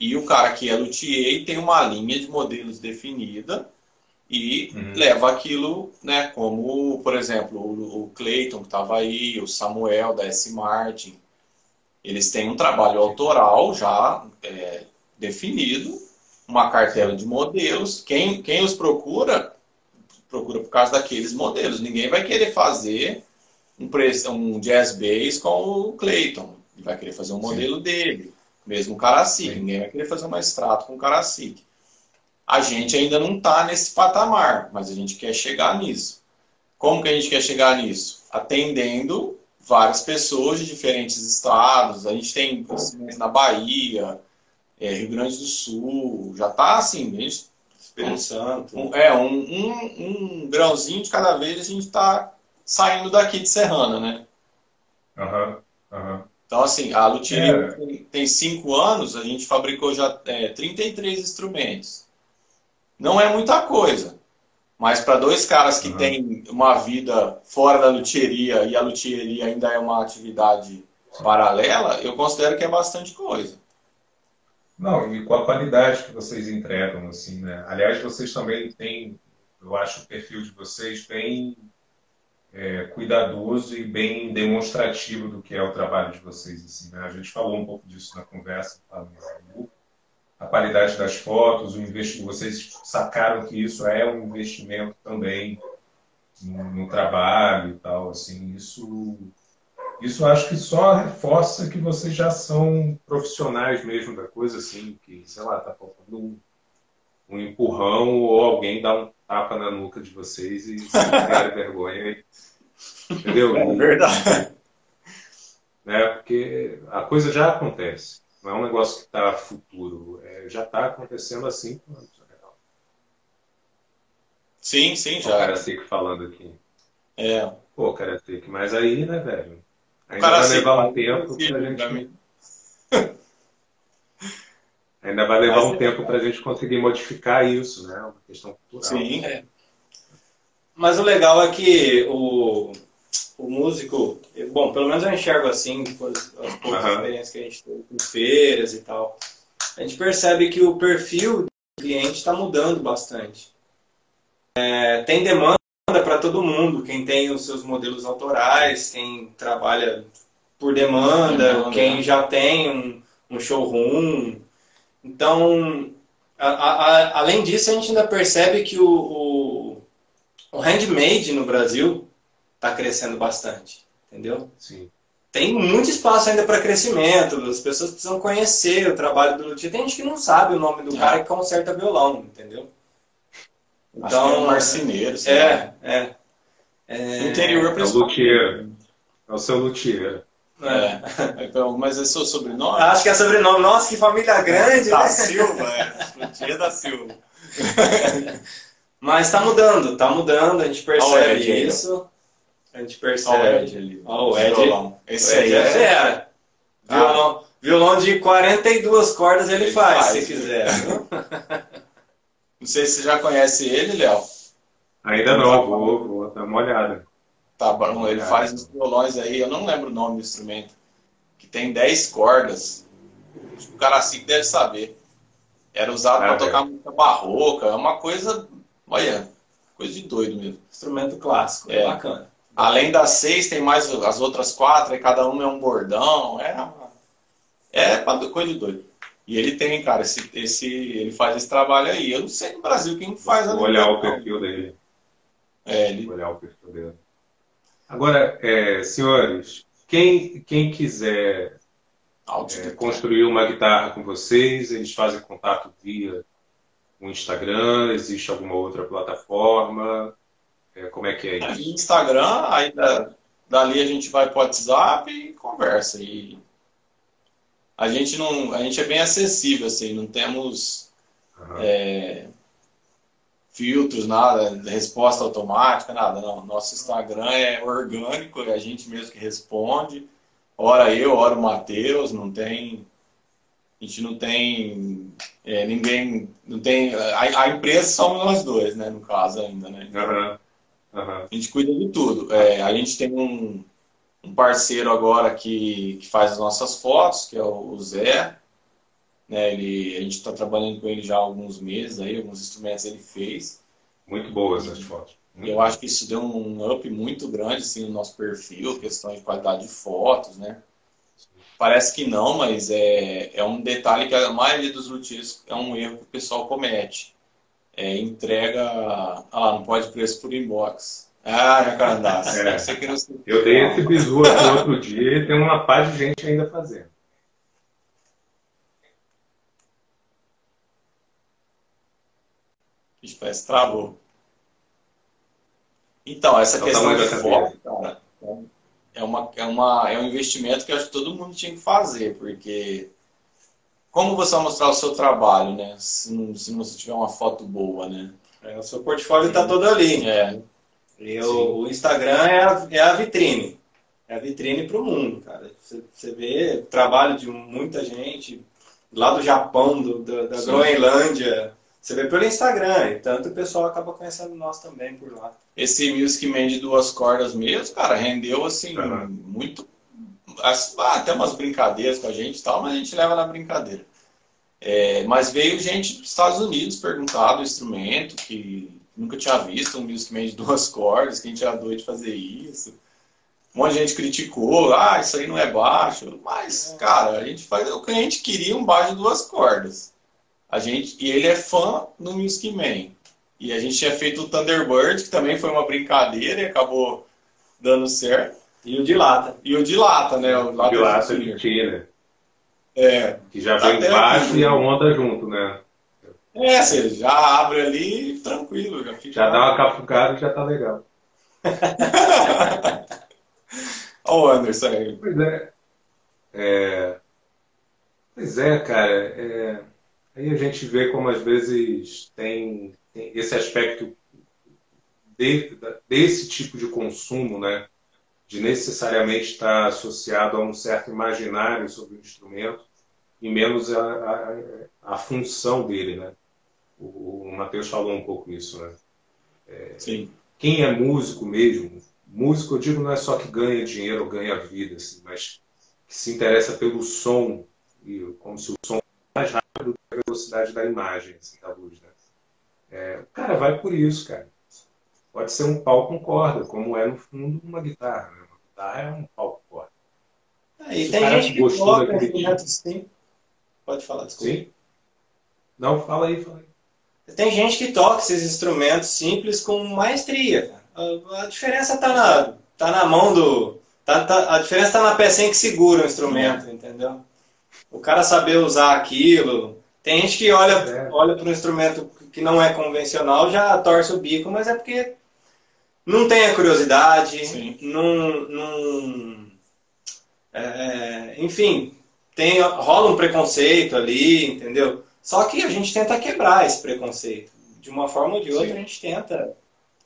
E o cara que é luthier tem uma linha de modelos definida e Uhum. leva aquilo, né? Como, por exemplo, o, o Clayton que estava aí, o Samuel da S. Martin. Eles têm um trabalho autoral já é, definido, uma cartela de modelos. Quem, quem os procura, procura por causa daqueles modelos. Ninguém vai querer fazer um, um jazz bass com o Clayton. Ele vai querer fazer um modelo dele. Mesmo o Karasik. Sim. Ninguém vai querer fazer uma extrato com o Karasik. A gente ainda não está nesse patamar, mas a gente quer chegar nisso. Como que a gente quer chegar nisso? Atendendo várias pessoas de diferentes estados. A gente tem conhecimento na Bahia, é, Rio Grande do Sul. Já está assim, a gente Espírito Santo. um- é, um, um, um grãozinho de cada vez a gente está saindo daqui de Serrana, né? Aham, aham. Então, assim, a Luthieria É. tem- tem cinco anos, a gente fabricou já é, 33 instrumentos. Não é muita coisa, mas para dois caras que Uhum. têm uma vida fora da luthieria e a luthieria ainda é uma atividade paralela, eu considero que é bastante coisa. Não, e com a qualidade que vocês entregam, assim, né? Aliás, vocês também têm, eu acho o perfil de vocês bem é, cuidadoso e bem demonstrativo do que é o trabalho de vocês, assim, né? A gente falou um pouco disso na conversa, tá, a qualidade das fotos, o investimento, vocês sacaram que isso é um investimento também no, no trabalho e tal, assim, isso isso acho que só reforça que vocês já são profissionais mesmo da coisa, assim, que, sei lá, tá faltando um, um empurrão ou alguém dá um tapa na nuca de vocês e vocês criarem vergonha. Entendeu? É verdade. Né? Porque a coisa já acontece. Não é um negócio que está futuro. É, já está acontecendo assim. Sim, sim, O já. cara Seco falando aqui. É. Pô, cara Seco, mas aí, né, velho? Ainda Cara vai levar um tempo pra gente. Ainda vai levar Mas um é- tempo pra gente conseguir modificar isso, né? Uma questão cultural. Sim. Mas o legal é que o, o músico, bom, pelo menos eu enxergo assim, depois das poucas Aham. experiências que a gente teve com feiras e tal, a gente percebe que o perfil do cliente está mudando bastante. É, tem demanda para todo mundo, quem tem os seus modelos autorais, quem trabalha por demanda, Demanda, quem né? já tem um, um showroom. Então, a- a- além disso, a gente ainda percebe que o, o, o handmade no Brasil está crescendo bastante, entendeu? Sim. Tem muito espaço ainda para crescimento, as pessoas precisam conhecer o trabalho do luthier. Tem gente que não sabe o nome do É. cara que conserta violão, entendeu? Acho que é um marceneiro, sei lá. É, é. É... No interior, É o principalmente. luthier. É o seu luthier. É. Então, mas é seu sobrenome? Acho que é sobrenome. Nossa, que família grande, Da né? Silva, é. Luthier da Silva. Mas tá mudando, tá mudando, a gente Olha percebe Ed isso. A gente Olha o percebe. Ed ali. Ó, o Ed. Violão. Esse O Ed aí é é... fera. Ah. Violão, violão de 42 cordas ele, Ele faz, faz. se quiser. Não sei se você já conhece ele, Léo. Ainda não, vou, vou dar uma olhada. Tá bom, ele faz uns violões aí, eu não lembro o nome do instrumento, que tem 10 cordas. O cara assim que deve saber. Era usado para é. tocar música barroca, é uma coisa, olha, coisa de doido mesmo. Instrumento clássico, é É. bacana. Além das seis, tem mais as outras quatro, e cada uma é um bordão, é, é coisa de doido. E ele tem, cara, esse, esse, ele faz esse trabalho aí. Eu não sei no Brasil quem faz Vou olhar o perfil dele. É, ele, Vou olhar o perfil dele. Agora, é, senhores, quem, quem quiser é, construir uma guitarra com vocês, eles fazem contato via o Instagram, existe alguma outra plataforma? É, como é que é isso? Aí Instagram, aí da- dali a gente vai pro WhatsApp e conversa. E a gente não, a gente é bem acessível, assim, não temos Aham. é, filtros, nada, resposta automática, nada, não. Nosso Instagram é orgânico, é a gente mesmo que responde. Ora eu, ora o Matheus, não tem. A gente não tem é, ninguém. Não tem. A, a empresa somos nós dois, né? No caso ainda, né? Aham. Aham. A gente cuida de tudo. É, a gente tem um, um parceiro agora que, que faz as nossas fotos, que é o Zé. Né, ele, a gente está trabalhando com ele já há alguns meses, aí, alguns instrumentos ele fez. Muito boas as fotos. E eu acho que isso deu um up muito grande assim, no nosso perfil, questão de qualidade de fotos, né? Parece que não, mas é, é um detalhe que a maioria dos luthiers é um erro que o pessoal comete. É, entrega. Ah lá, não pode preço por inbox. Ah, minha carandaça. É. Se- Eu dei esse bizu aqui outro dia e tem uma paz de gente ainda fazendo. Ixi, parece que travou. Então, essa É questão de da foto, cara, é, uma, é, uma, é um investimento que acho que todo mundo tinha que fazer, porque como você vai mostrar o seu trabalho, né? Se não, se não tiver uma foto boa, né? É, o seu portfólio está todo ali. É, E o, o Instagram é a, é a vitrine. É a vitrine para o mundo, cara. Você, você vê o trabalho de muita gente lá do Japão, do, do- da Sim. Groenlândia. Você vê pelo Instagram. E tanto o pessoal acaba conhecendo nós também por lá. esse Music Man de duas cordas mesmo, cara, rendeu assim, Uhum. muito. as- ah, até umas brincadeiras com a gente e tal, mas a gente leva na brincadeira. É, mas veio gente dos Estados Unidos perguntar do instrumento, que nunca tinha visto um Music Man de duas cordas, que a gente era doido de fazer isso. Um monte de gente criticou, ah, isso aí não é baixo. Mas, cara, a gente faz. O cliente queria um baixo de duas cordas. A gente, e ele é fã do Music Man. E a gente tinha feito o Thunderbird, que também foi uma brincadeira e acabou dando certo. E o de lata. E o de lata, né? O lata De lá, de de Tina, É, que já vem embaixo e a onda junto, né? é, você já abre ali tranquilo, já fica. Já dá uma cafucada e já tá legal. Olha o Anderson aí. Pois é. É, Pois é, cara. é, Aí a gente vê como às vezes tem, tem esse aspecto de- desse tipo de consumo, né? De necessariamente estar associado a um certo imaginário sobre o instrumento e menos a, a, a função dele, né? O, o Matheus falou um pouco isso, né? Sim. quem é músico mesmo, músico eu digo não é só que ganha dinheiro ou ganha vida, assim, mas que se interessa pelo som, e como se o som fosse mais rápido velocidade da imagem, assim, da luz. Né? É, o cara vai por isso, cara. Pode ser um pau com corda, como é no fundo uma guitarra. Né? Uma guitarra é um pau com corda. Ah, e Se tem cara gente que gostou daquele. Pode falar, desculpa. Sim? Não, fala aí, fala aí. Tem gente que toca esses instrumentos simples com maestria. a diferença está na, tá na mão do. Tá, tá- a diferença está na pecinha que segura o instrumento, entendeu? O cara saber usar aquilo. Tem gente que olha, É. olha para um instrumento que não é convencional já torce o bico, mas é porque não tem a curiosidade, Sim. não, não é, enfim, tem, rola um preconceito ali, entendeu? Só que a gente tenta quebrar esse preconceito. De uma forma ou de outra, Sim. a gente tenta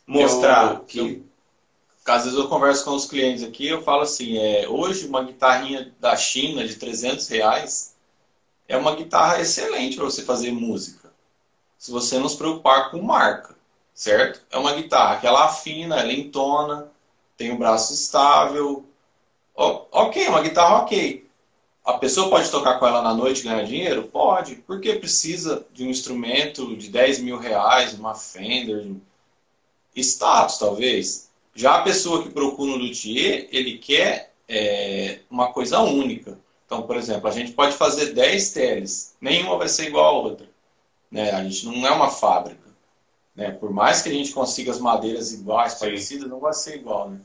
mostrar Eu- que. eu- Às vezes eu converso com os clientes aqui, eu falo assim, é, hoje uma guitarrinha da China de 300 reais é uma guitarra excelente para você fazer música. Se você não se preocupar com marca, certo? É uma guitarra que ela afina, ela entona, tem o braço estável. Ó, ok, uma guitarra ok. A pessoa pode tocar com ela na noite e ganhar dinheiro? Pode, porque precisa de um instrumento de 10 mil reais, uma Fender, status talvez. Já a pessoa que procura um luthier, ele quer é, uma coisa única. Então, por exemplo, a gente pode fazer 10 teles, nenhuma vai ser igual a outra. Né? A gente não é uma fábrica. Né? Por mais que a gente consiga as madeiras iguais, Sim. parecidas, não vai ser igual. Né?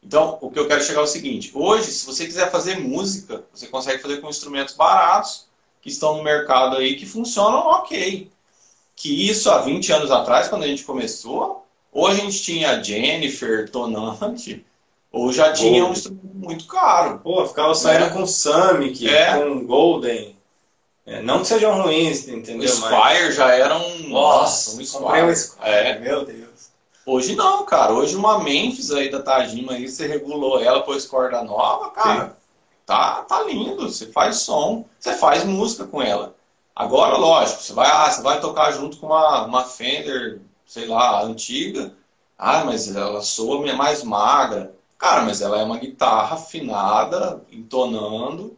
Então, o que eu quero chegar é o seguinte: hoje, se você quiser fazer música, você consegue fazer com instrumentos baratos que estão no mercado aí que funcionam ok. Que isso há 20 anos atrás, quando a gente começou, ou a gente tinha Jennifer tonante, ou já tinha um Ou- instrumento muito caro. Pô, ficava saindo É. com Summit, É. com Golden. É, não que sejam ruins, O entendeu? Squire já era um. Nossa, um comprei um Squire. Squire. É. Meu Deus. Hoje não, cara. Hoje uma Memphis aí da Tajima aí, você regulou ela, pôs corda nova, cara. Tá, tá lindo. Você faz som, você faz música com ela. Agora, lógico, você vai, ah, você vai tocar junto com uma, uma Fender, sei lá, antiga. Ah, mas ela soa mais magra. Cara, mas ela é uma guitarra afinada, entonando.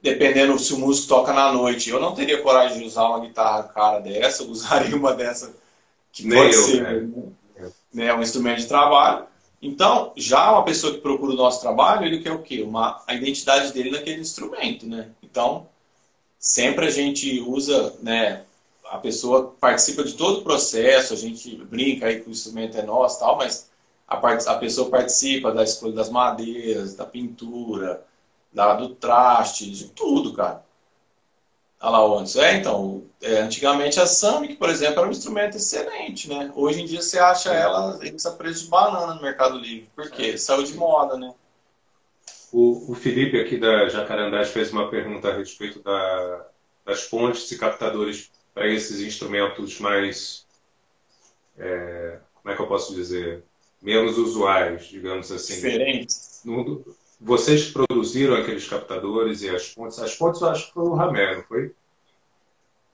Dependendo se o músico toca na noite, eu não teria coragem de usar uma guitarra cara dessa, eu usaria uma dessa que Nem pode eu, ser né? né, um instrumento de trabalho. Então, já uma pessoa que procura o nosso trabalho, ele quer o quê? Uma, a identidade dele naquele instrumento, né? Então, sempre a gente usa, né? A pessoa participa de todo o processo, a gente brinca aí que o instrumento é nosso tal, mas a, part- a pessoa participa da escolha das madeiras, da pintura, da, do traste, de tudo, cara. Olha lá o Anderson. É, então, é, antigamente a Samick, por exemplo, era um instrumento excelente, né? Hoje em dia você acha ela a preço de banana no Mercado Livre. Por quê? Saiu de moda, né? O, o Felipe aqui da Jacarandás fez uma pergunta a respeito da- das pontes e captadores para esses instrumentos mais, é, como é que eu posso dizer, menos usuais, digamos assim. Diferentes. No- vocês produziram aqueles captadores e as pontes? As pontes eu acho que foi o Ramé, não foi?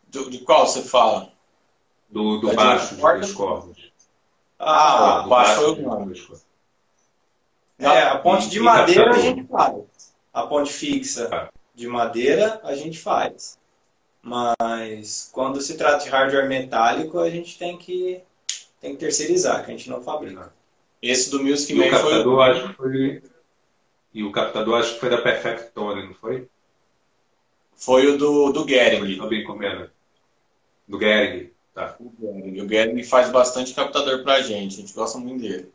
De, de qual você fala? Do, do Da baixo, de corda? das cordas. Ah, do o baixo foi o cordas. É, a ponte de madeira a gente faz. A ponte fixa de madeira a gente faz. Mas quando se trata de hardware metálico, a gente tem que, tem que terceirizar, que a gente não fabrica. Esse do Music E o Man foi captador, o... acho que foi. E o captador, acho que foi da Perfect Tone, não foi? foi o do, do Gehring. Estou bem comendo. Do Gehrig. Tá. O Gehring. O faz bastante captador pra gente, a gente gosta muito dele.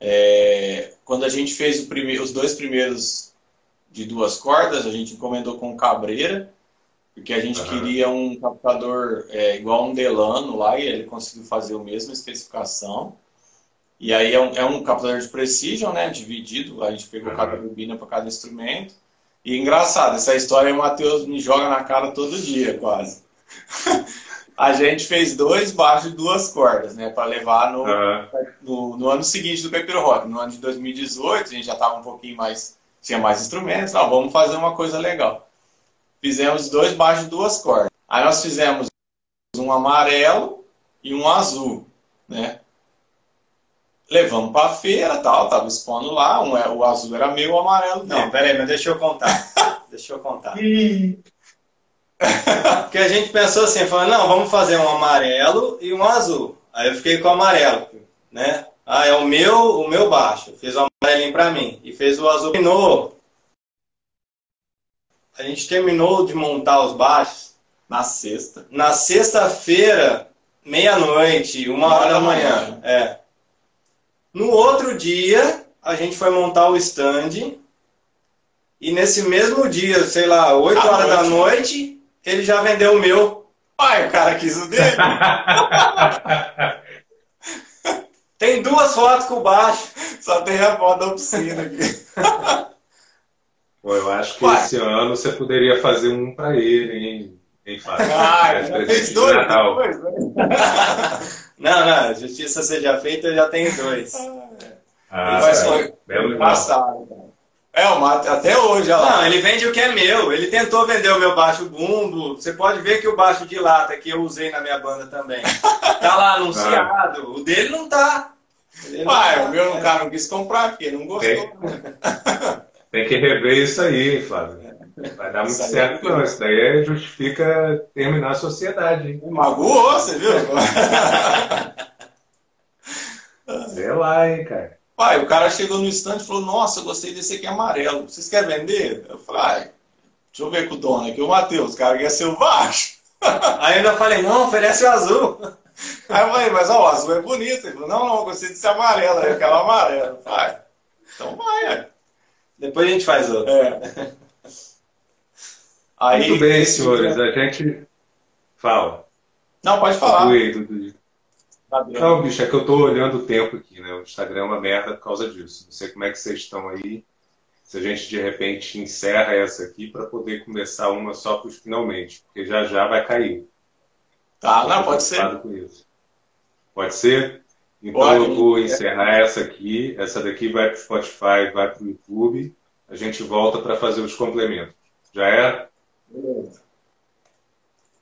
É, quando a gente fez o prime- os dois primeiros de duas cordas, a gente encomendou com o Cabreira, porque a gente Aham. queria um captador é, igual um Delano lá, e ele conseguiu fazer a mesma especificação. E aí é um, é um captador de precision, né, dividido, a gente pegou Aham. cada bobina para cada instrumento. E engraçado, essa história o Matheus me joga na cara todo dia, quase. a gente fez dois baixos e duas cordas, né, para levar no, Ah, no, no ano seguinte do Caipira Rock. No ano de 2018, a gente já estava um pouquinho mais. tinha mais instrumentos. Não, vamos fazer uma coisa legal. Fizemos dois baixos e duas cordas. Aí nós fizemos um amarelo e um azul, né? Levamos para a feira, tal, tava expondo lá. Um, é- o azul era meu, o amarelo Não, dele. peraí, mas deixa eu contar. deixa eu contar. Porque a gente pensou assim, falou, não, vamos fazer um amarelo e um azul. Aí eu fiquei com o amarelo, né? Ah, é o meu, o meu baixo. Fez o amarelinho pra mim. E fez o azul. Terminou. A gente terminou de montar os baixos Na sexta. na sexta-feira, meia-noite, uma hora da manhã. É. No outro dia, a gente foi montar o stand. E nesse mesmo dia, sei lá, 8 À horas da noite. noite, ele já vendeu o meu. Ai, o cara quis o dele. Tem duas fotos com o baixo. Só tem a foto da oficina aqui. Pô, eu acho que Uai. esse ano você poderia fazer um pra ele, hein? Hein, Fábio? Ah, fez dois Natal. depois, né? Não, não, justiça seja feita, eu já tenho dois. Ah, Mas tá. foi Belo irmão. Passado, cara. É, o Mate, até hoje, olha lá. Não, ele vende o que é meu. Ele tentou vender o meu baixo bumbo. Você pode ver que o baixo de lata que eu usei na minha banda também. Tá lá anunciado. O dele não tá. Não Pai, tá. o meu cara não quis comprar porque não gostou. né? Tem que rever isso aí, Flávio. Vai dar muito certo, não. Isso daí justifica terminar a sociedade, hein? Magoou, você viu? Sei lá, hein, cara. Pai, o cara chegou no stand e falou: Nossa, eu gostei desse aqui amarelo. Vocês querem vender? Eu falei: Ai, deixa eu ver com o dono aqui, o Matheus, o cara quer ser o baixo. Aí eu ainda falei, não, oferece o azul. Aí eu falei: Mas ó, o azul é bonito. Ele falou: Não, não, eu gostei desse amarelo. Aí eu quero o amarelo. Eu falei, "Ai, Então vai, é. Depois a gente faz outro. É. Aí, Muito bem, senhores. A gente fala. Não, pode falar. Oi, Dudu. Tá. Não, bicho, é que eu tô olhando o tempo aqui, né? O Instagram é uma merda por causa disso. Não sei como é que vocês estão aí. Se a gente de repente encerra essa aqui para poder começar uma só para os finalmente, porque já já vai cair. Tá, não, pode ser. Pode ser? Então Pode. eu vou encerrar essa aqui. Essa daqui vai para o Spotify, vai para o YouTube. A gente volta para fazer os complementos. Já é?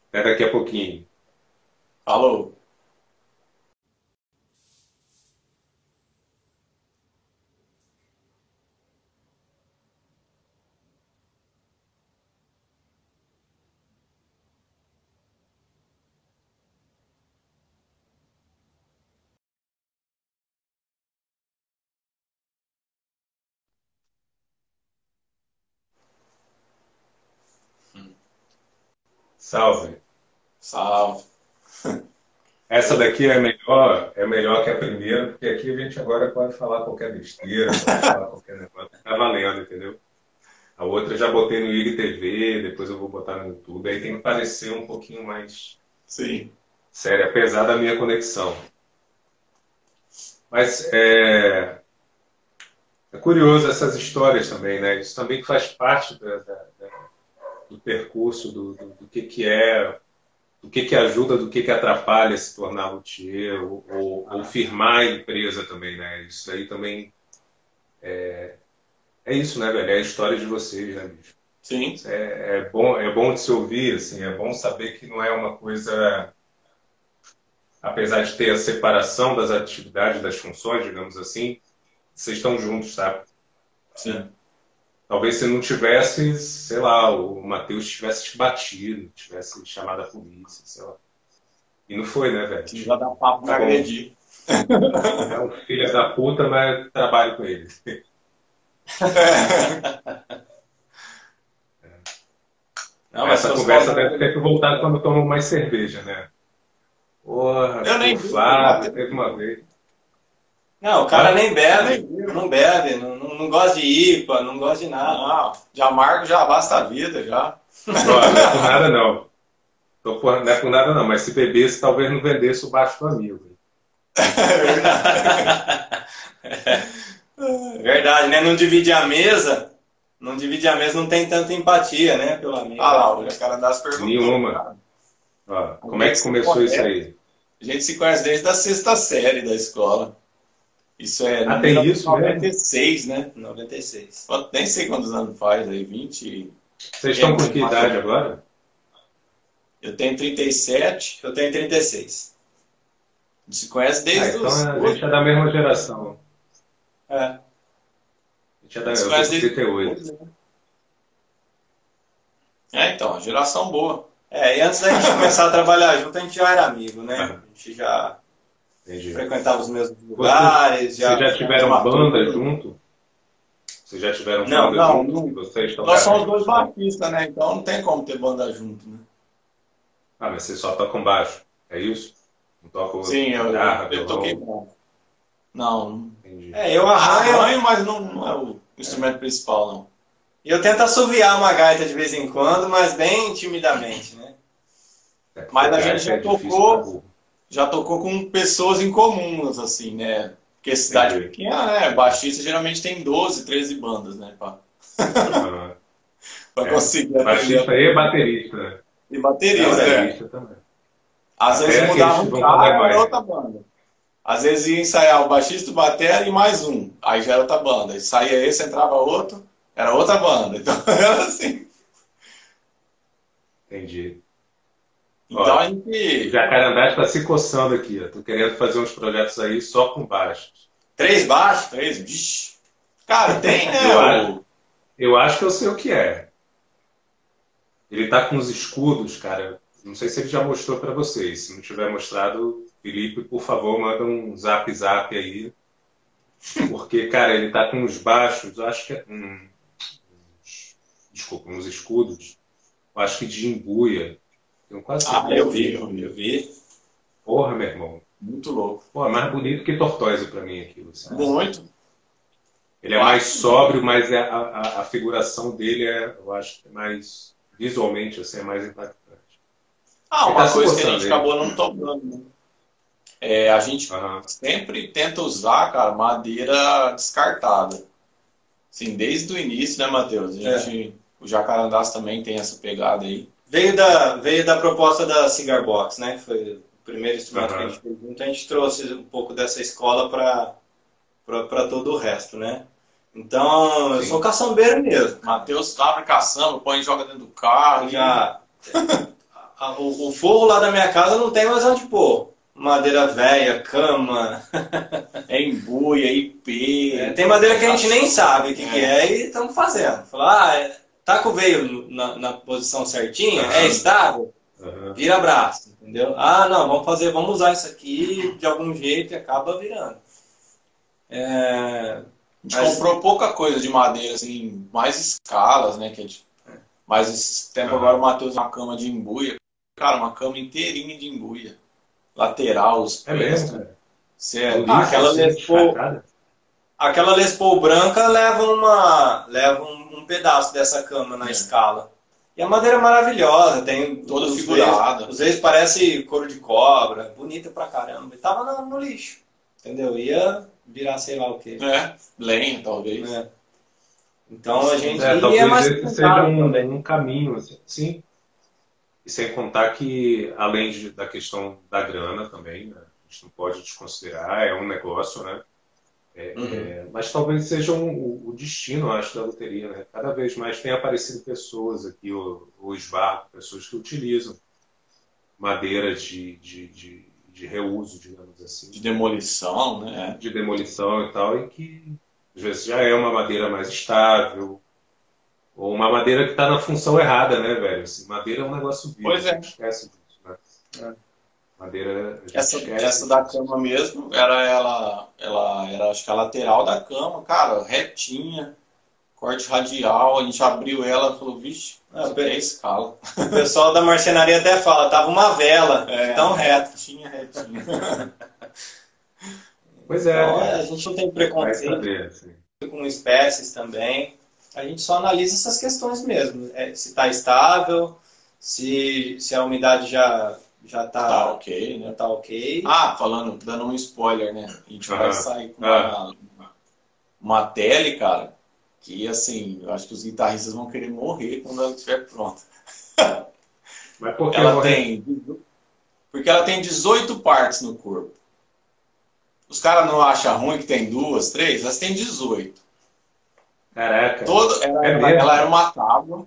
Até daqui a pouquinho. Falou. Salve. Salve. Essa daqui é melhor, é melhor que a primeira, porque aqui a gente agora pode falar qualquer besteira, pode falar qualquer negócio, tá valendo, entendeu? A outra eu já botei no IGTV, depois eu vou botar no YouTube, aí tem que parecer um pouquinho mais Sim. sério, apesar da minha conexão. Mas é, é curioso essas histórias também, né? Isso também faz parte da- da- da- do percurso, do, do, do que, que é do que, que ajuda, do que, que atrapalha se tornar luthier ou, ou, ou firmar a empresa também, né? Isso aí também é, é isso, né, velho? É a história de vocês, né, bicho? Sim. É, é bom, é bom de se ouvir, assim, é bom saber que não é uma coisa, apesar de ter a separação das atividades, das funções, digamos assim, vocês estão juntos, sabe? Sim. Talvez se não tivesse, sei lá, o Matheus tivesse te batido, tivesse chamado a polícia, sei lá. E não foi, né, velho? Já dá papo pra Tá agredir. É um filho da puta, mas trabalho com ele. Não, mas Essa conversa deve ter que voltar quando tomam mais cerveja, né? Porra, Eu nem Flávio, teve uma vez. Não, o cara nem bebe, não bebe, não, não, não gosta de IPA, não gosta de nada. Ah, já amargo já basta a vida, já. Ó, não é por nada não. Tô por- não é por nada não, mas se bebesse, talvez não vendesse o baixo do amigo. Verdade, né? Não divide a mesa, não divide a mesa, não tem tanta empatia, né, pelo amigo. Ah lá, o cara das perguntas. Nenhuma. Ó, como é que começou isso aí? A gente se conhece desde a sexta série da escola. Isso é Ah, tem isso mesmo? 96, né? 96. Nem sei quantos anos faz aí, 20. Vocês estão com que idade agora? Eu tenho 37. Eu tenho 36. A gente se conhece Ah, desde então os. a gente é da mesma geração. É. A gente é da sou desde 38. É, então, geração boa. É, e antes da gente começar a trabalhar junto, a gente já era amigo, né? A gente já Entendi. frequentava os mesmos lugares, já. Vocês já tiveram uma banda turma. junto? Vocês já tiveram Não, banda não, junto? não. Vocês Nós somos dois baixistas, né? Então não tem como ter banda junto, né? Ah, mas vocês só tocam baixo, é isso? Não tocam Sim, eu, guitarra, eu violão? toquei bom. Não, Entendi. É, eu arranho arranho, mas não, não é o instrumento principal, não. e eu tento assoviar uma gaita de vez em quando, mas bem timidamente, né? É, Mas a gente já é tocou-. Já tocou com pessoas em comuns, assim, né? Porque cidade Entendi. pequena, né? Baixista geralmente tem 12, 13 bandas, né? Pra, Ah, pra É, conseguir. Baixista e baterista. né? E baterista, É, é. baterista também. Às Até vezes mudava um cara, era outra banda. Às vezes ia ensaiar o baixista, o batera e mais um. Aí já era outra banda. Aí saía esse, entrava outro, era outra banda. Então era assim. Entendi. Então Ó, a gente. O Jacarandá está se coçando aqui. Tô querendo fazer uns projetos aí só com baixos. Três baixos, três. Vixe. Cara, tem, né? Eu acho. Eu acho que eu sei o que é. Ele tá com os escudos, cara. Não sei se ele já mostrou para vocês. Se não tiver mostrado, Felipe, por favor, manda um zap zap aí. Porque, cara, ele tá com os baixos, eu acho que é. Hum, desculpa, uns escudos. Eu acho que de embuia. Tenho quase Ah, eu vi, eu vi, eu vi. Porra, meu irmão. Muito louco. Pô, é mais bonito que Tortoise pra mim aquilo. assim. Muito. Ele é mais sóbrio, mas é a, a, a figuração dele é, eu acho, é mais visualmente assim, é mais impactante. Ah, uma tá coisa que a gente hein? acabou não tocando, né? É, a gente sempre tenta usar, cara, madeira descartada. Assim, desde o início, né, Matheus? A gente, O Jacarandás também tem essa pegada aí. Veio da, veio da proposta da Cigar Box, né? Foi o primeiro instrumento Aham. que a gente fez junto. A gente trouxe um pouco dessa escola para todo o resto, né? Então, eu Sim. sou caçambeiro mesmo. Matheus abre caçamba, põe e joga dentro do carro. Já, o, o forro lá da minha casa não tem mais onde pôr. Madeira velha, cama. É embuia, IP. É, tem madeira que a gente nem sabe o que, que é e estamos fazendo. Falar, ah, é- tá com o veio na, na posição certinha, é estável, Aham. vira braço, entendeu? Ah, não, vamos fazer, vamos usar isso aqui de algum jeito e acaba virando. É, A gente Mas- comprou pouca coisa de madeira, assim, mais escalas, né? Que é de... Mas esse tempo Aham. agora o Matheus uma cama de embuia. Cara, uma cama inteirinha de embuia. Lateral, os É mesmo, cara. Você é- Ah, aquela Les Paul- aquela Les Paul branca leva, uma, leva um, um pedaço dessa cama na É. escala. E a madeira é maravilhosa, tem figurada. veios- Os vezes parece couro de cobra, bonita pra caramba. E tava no, no lixo, entendeu? Ia virar sei lá o quê. É, lenha, talvez. né? Então a gente É, e talvez é mais seja um, um caminho, assim, sim. E sem contar que, além de- da questão da grana também, né, a gente não pode desconsiderar, é um negócio, né? É, Uhum. é, mas talvez seja um- o, o destino, eu acho, da loteria, né? Cada vez mais tem aparecido pessoas aqui, o, o esbarro, pessoas que utilizam madeira de, de, de, de reuso, digamos assim De demolição, né? de demolição e tal, e que às vezes já é uma madeira mais estável, ou uma madeira que está na função errada, né, velho? Assim, madeira é um negócio vivo, Pois é. a gente esquece disso, né? É. Madeira, Essa, esquece essa da cama mesmo, era ela, ela era acho que a lateral da cama, cara, retinha, corte radial, a gente abriu ela e falou, vixe, Ah, isso é escala. O pessoal da marcenaria até fala, tava uma vela, É. tão reto. Retinha, retinha. Pois é, Então, cara. a gente não tem preconceito saber, assim. com espécies também. A gente só analisa essas questões mesmo. É, se está estável, se, se a umidade já já tá está ok, né? tá ok. Ah, falando, dando um spoiler, né? A gente vai Ah, sair com ah. uma, uma, tele, cara, que assim, eu acho que os guitarristas vão querer morrer quando ela estiver pronta. Mas por que Ela morrer? tem. Porque ela tem 18 partes no corpo. Os caras não acham ruim que tem duas, três? Elas têm 18. Caraca. Todo, ela, É ela- ela era uma tábua.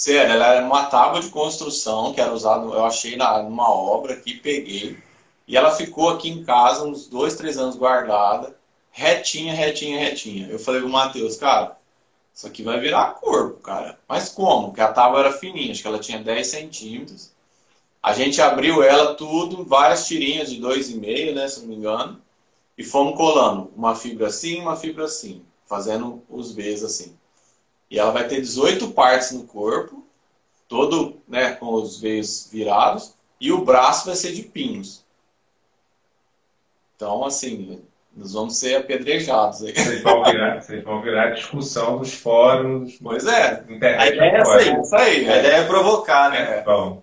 Sério, ela era uma tábua de construção que era usada, eu achei na, numa obra aqui, peguei. E ela ficou aqui em casa uns dois, três anos guardada, retinha, retinha, retinha. Eu falei pro Matheus, cara, isso aqui vai virar corpo, cara. Mas como? Porque a tábua era fininha, acho que ela tinha 10 centímetros. A gente abriu ela tudo, várias tirinhas de 2,5, né, se não me engano. E fomos colando uma fibra assim, uma fibra assim, fazendo os Vs assim. E ela vai ter 18 partes no corpo, todo né, com os veios virados, e o braço vai ser de pinos. Então, assim, nós vamos ser apedrejados aí. Vocês vão virar, vocês vão virar discussão dos fóruns, Pois é, A ideia é essa aí. é isso aí, A né? ideia é provocar, né? É. Bom,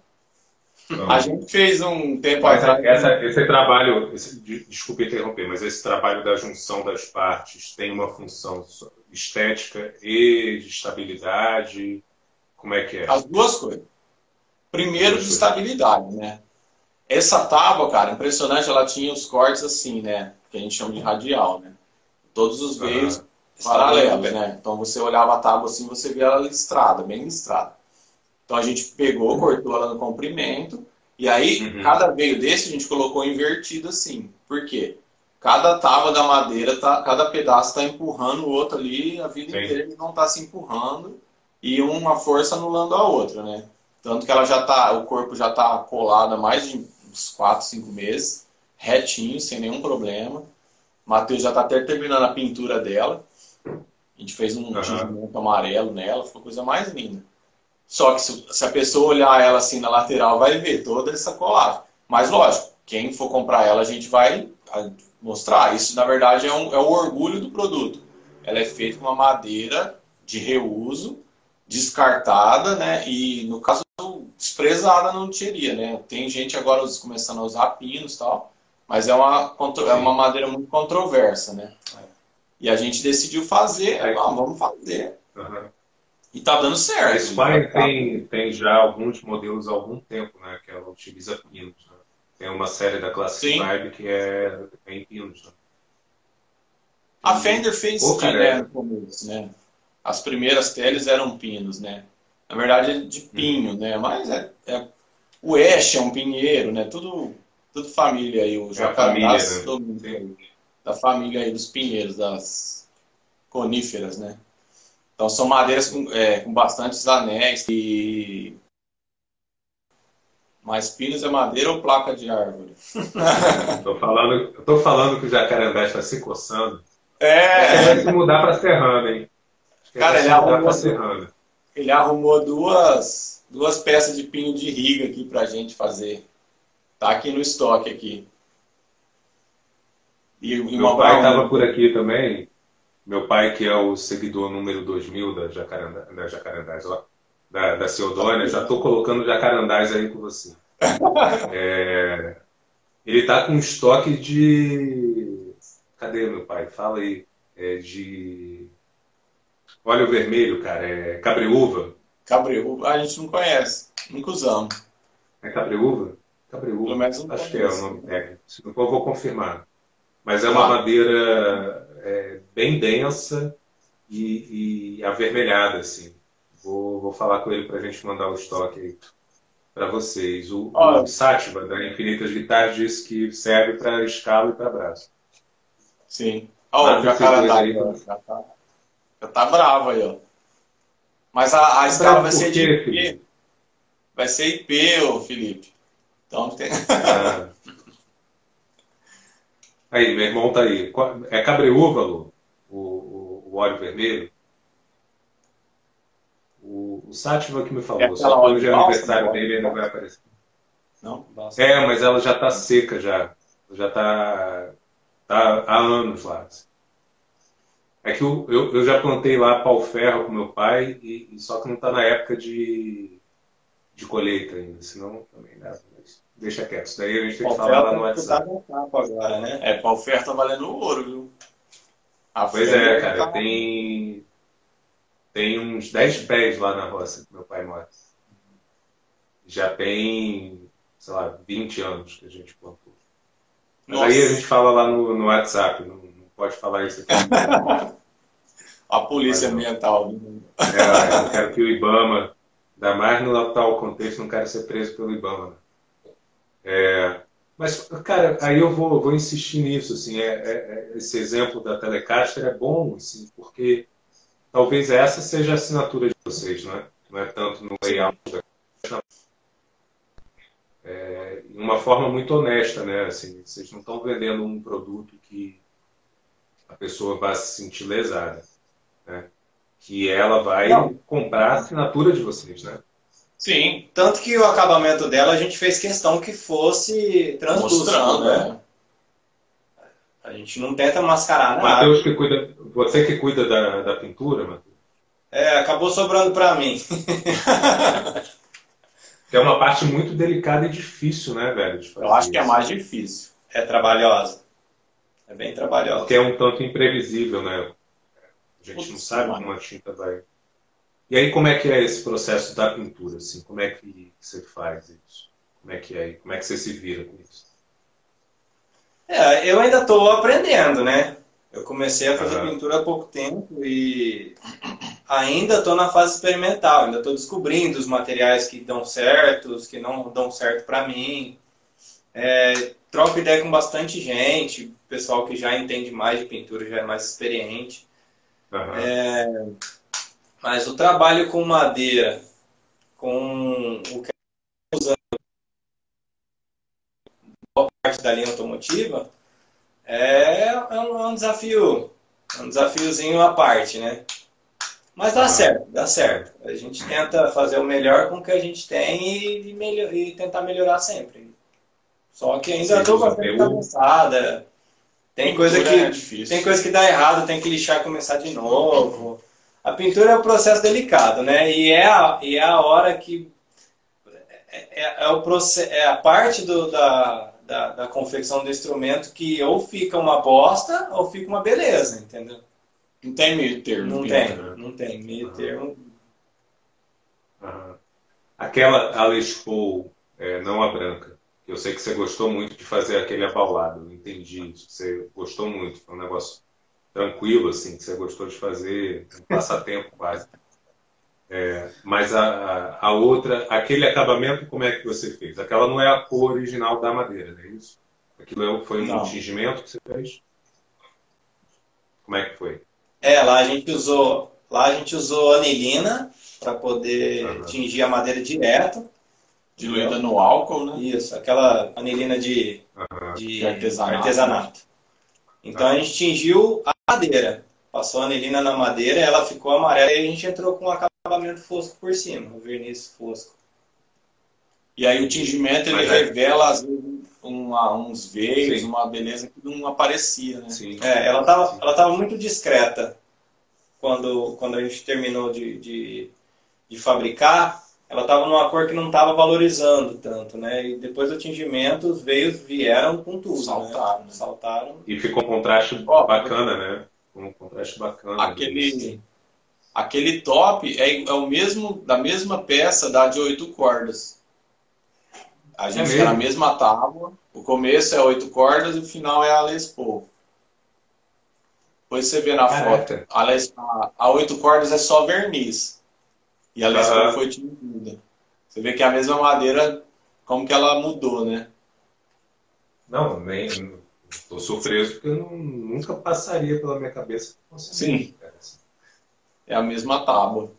Não. A gente fez um tempo atrás. Essa, esse trabalho, esse, desculpe interromper, mas esse trabalho da junção das partes tem uma função estética e de estabilidade? Como é que é? As duas coisas. Primeiro, de estabilidade, né? Essa tábua, cara, impressionante, ela tinha os cortes assim, né? Que a gente chama de radial, né? Todos os veios uhum. paralelos, né? Então você olhava a tábua assim, você via ela listrada, bem listrada. Então a gente pegou, cortou ela no comprimento, e aí uhum. cada veio desse a gente colocou invertido assim. Por quê? Cada tábua da madeira, tá, cada pedaço está empurrando o outro ali a vida Sim. inteira, ele não está se empurrando e uma força anulando a outra, né? Tanto que ela já tá, o corpo já está colado há mais de uns 4, 5 meses, retinho, sem nenhum problema. O Matheus já está até terminando a pintura dela. A gente fez um uhum. amarelo nela, ficou a coisa mais linda. Só que se, se, a pessoa olhar ela assim na lateral, vai ver toda essa colagem. Mas lógico, quem for comprar ela, a gente vai mostrar. Isso, na verdade, é, um, é o orgulho do produto. Ela é feita com uma madeira de reuso, descartada, né? E no caso desprezada não teria, né? Tem gente agora começando a usar pinos e tal, mas é uma, é uma madeira muito controversa, né? E a gente decidiu fazer, ah, vamos fazer. Uhum. E tá dando certo. A Spire tem, tem já alguns modelos há algum tempo, né? Que ela utiliza pinos. Né? Tem uma série da classe Vibe que é em pinos. Né? A Fender fez Pô, sim, né, no começo, né? As primeiras teles eram pinos, né? Na verdade, é de pinho, hum. né? Mas é, é, o Ash é um pinheiro, né? Tudo, tudo família aí, o é né? da família aí dos pinheiros, das coníferas, né? Então são madeiras com, é, com bastantes anéis e mas pinos é madeira ou placa de árvore? tô falando, tô falando que o jacarandá está se coçando. É. Vai se mudar para serrano, hein? Cara, ele arrumou, ele arrumou duas, duas peças de pinho de riga aqui pra gente fazer. Tá aqui no estoque aqui. E, Meu pai estava por aqui também. Meu pai, que é o seguidor número 2000 da Jacarandá, da Jacarandás, da, da Ceodônia, já estou colocando Jacarandás aí com você. É, ele está com estoque de. Cadê meu pai? Fala aí. É de Óleo vermelho, cara, é cabreúva. Cabreúva, a gente não conhece, nunca usamos. É cabreúva? Cabreúva, acho que é o nome técnico. Se não for, eu vou confirmar. Mas é uma ah. madeira é, bem densa e, e, avermelhada, assim. Vou, vou falar com ele para a gente mandar o estoque aí para vocês. O, o Sátiva, da Infinitas Guitarras, disse que serve para escala e para braço. Sim. Olha, o jacarandá aí. Já tá. Já tá bravo aí, ó. Mas a, a escala vai ser de IP. Vai ser IP, ô Felipe. Então tem. Ah. Aí, meu irmão tá aí. É cabreúvalo o, o, o óleo vermelho? O, o Sátiva que me falou. É só que hoje é aniversário dele ainda vai aparecer. Não? É, mas ela já tá seca já. Já tá, tá há anos lá. Assim. É que eu, eu, eu já plantei lá pau-ferro com meu pai, e, e só que não está na época de, de colheita ainda, senão também dá. Mas deixa quieto, isso daí a gente tem que falar lá no WhatsApp. Tá agora, né? É, pau-ferro tá valendo ouro, viu? A pois é, cara, tá... tem, tem uns 10 pés lá na roça que meu pai mora. Já tem, sei lá, 20 anos que a gente plantou. Mas Nossa. aí a gente fala lá no, no WhatsApp, não, não pode falar isso aqui. a polícia ambiental. É, eu quero que o IBAMA, ainda mais no atual contexto, não quero ser preso pelo IBAMA. É, mas, cara, aí eu vou, vou insistir nisso. Assim, é, é, é, esse exemplo da Telecaster é bom, assim, porque talvez essa seja a assinatura de vocês, não é? Não é tanto no layout da é, uma forma muito honesta, né? Assim, vocês não estão vendendo um produto que a pessoa vai se sentir lesada né? que ela vai Não. comprar a assinatura de vocês, né? Sim, tanto que o acabamento dela a gente fez questão que fosse translúcido, né? né? A gente não tenta mascarar nada. Mateus que cuida, você que cuida da, da pintura, Matheus? É, acabou sobrando para mim. É uma parte muito delicada e difícil, né, velho? de fazer Eu acho que é mais difícil. É trabalhosa. É bem trabalhosa. Porque é um tanto imprevisível, né? A gente não Putz, sabe mano. como a tinta vai. E aí, como é que é esse processo da pintura? Assim? Como é que você faz isso? Como é que é? Como é que você se vira com isso? É, eu ainda estou aprendendo, né? Eu comecei a fazer Aham. pintura há pouco tempo e ainda estou na fase experimental. Ainda estou descobrindo os materiais que dão certo, os que não dão certo para mim. É, troco ideia com bastante gente, pessoal que já entende mais de pintura, já é mais experiente. Aham. Mas o trabalho com madeira, com o que eu usando boa parte da linha automotiva, é, é um, é um desafio, é um desafiozinho à parte, né? Mas dá Ah. certo, dá certo. A gente tenta fazer o melhor com o que a gente tem e, melhor, e tentar melhorar sempre. Só que ainda estou bastante PU. cansada. Tem coisa que é tem coisa que dá errado, tem que lixar e começar de novo. A pintura é um processo delicado, né? E é a, e é a hora que. É, é, é o é a parte do, da, da, da confecção do instrumento que ou fica uma bosta ou fica uma beleza, entendeu? Não tem meio termo. Não tem, não tem. Meio termo. Aham. Aquela a Les Paul, é, não a branca. Eu sei que você gostou muito de fazer aquele abaulado. Eu entendi isso. Você gostou muito. Foi um negócio tranquilo, assim, que você gostou de fazer, um passatempo quase. É, mas a, a, a outra, aquele acabamento, como é que você fez? Aquela não é a cor original da madeira, não é isso? Aquilo é- foi um Não. tingimento que você fez? Como é que foi? É, lá a gente usou, lá a gente usou anilina para poder Aham. tingir a madeira direto. Diluída no álcool, né? Isso, aquela anilina de Aham. de De artesanato. artesanato. Então a gente tingiu a madeira. Passou a anilina na madeira, ela ficou amarela e a gente entrou com um acabamento fosco por cima, o verniz fosco. E aí o tingimento ele é- revela às vezes uma- uns veios, Sim. uma beleza que não aparecia, né? Sim. É, ela estava ela tava muito discreta quando, quando a gente terminou de, de, de fabricar. Ela estava numa cor que não estava valorizando tanto, né? E depois do tingimento, os veios vieram com tudo. Saltaram, Né? né? Saltaram. E ficou um contraste Ó, bacana, né? Um contraste bacana. Aquele, aquele top é, é o mesmo da mesma peça da de oito cordas. A gente É fica na mesma tábua. O começo é oito cordas e o final é a Les Paul. Depois você vê na Caraca. foto. A, Les, a, a oito cordas é só verniz. E a Les Paul Aham. foi tingida. Você vê que é a mesma madeira, como que ela mudou, né? Não, nem. Estou surpreso porque eu não- nunca passaria pela minha cabeça. que Sim. assim, cara. É a mesma tábua.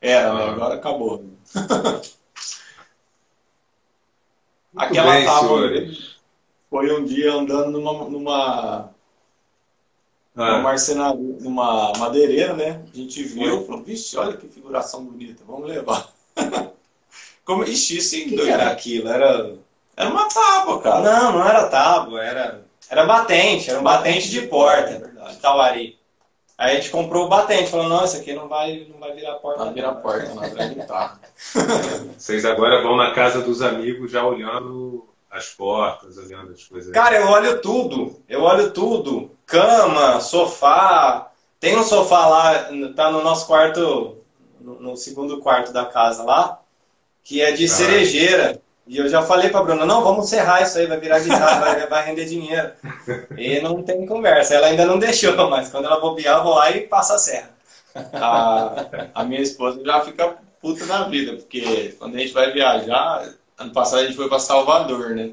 Era, né? Ah. Agora acabou. Aquela bem, tábua senhores. foi um dia andando numa, numa, numa Ah, marcenaria, numa madeireira, né? A gente viu e falou, vixe, olha que figuração bonita, vamos levar. Como, ixi, isso em que, dois- que era aquilo? Era Era uma tábua, cara. Não, não era tábua, era, era batente, era um batente de porta, É de tauari. Aí a gente comprou o batente, falou, não, isso aqui não vai, não vai virar porta. Vai não. virar porta, não vai guitarra. vocês agora vão na casa dos amigos já olhando as portas, olhando as coisas. Cara, eu olho tudo, eu olho tudo. Cama, sofá. Tem um sofá lá, tá no nosso quarto, no, no segundo quarto da casa lá, que é de Ah. cerejeira. E eu já falei pra Bruna, não, vamos serrar isso aí, vai virar guitarra, vai, vai render dinheiro. E não tem conversa. Ela ainda não deixou, mas quando ela bobear, eu vou lá e passo a serra. A, a minha esposa já fica puta na vida, porque quando a gente vai viajar, ano passado a gente foi pra Salvador, né?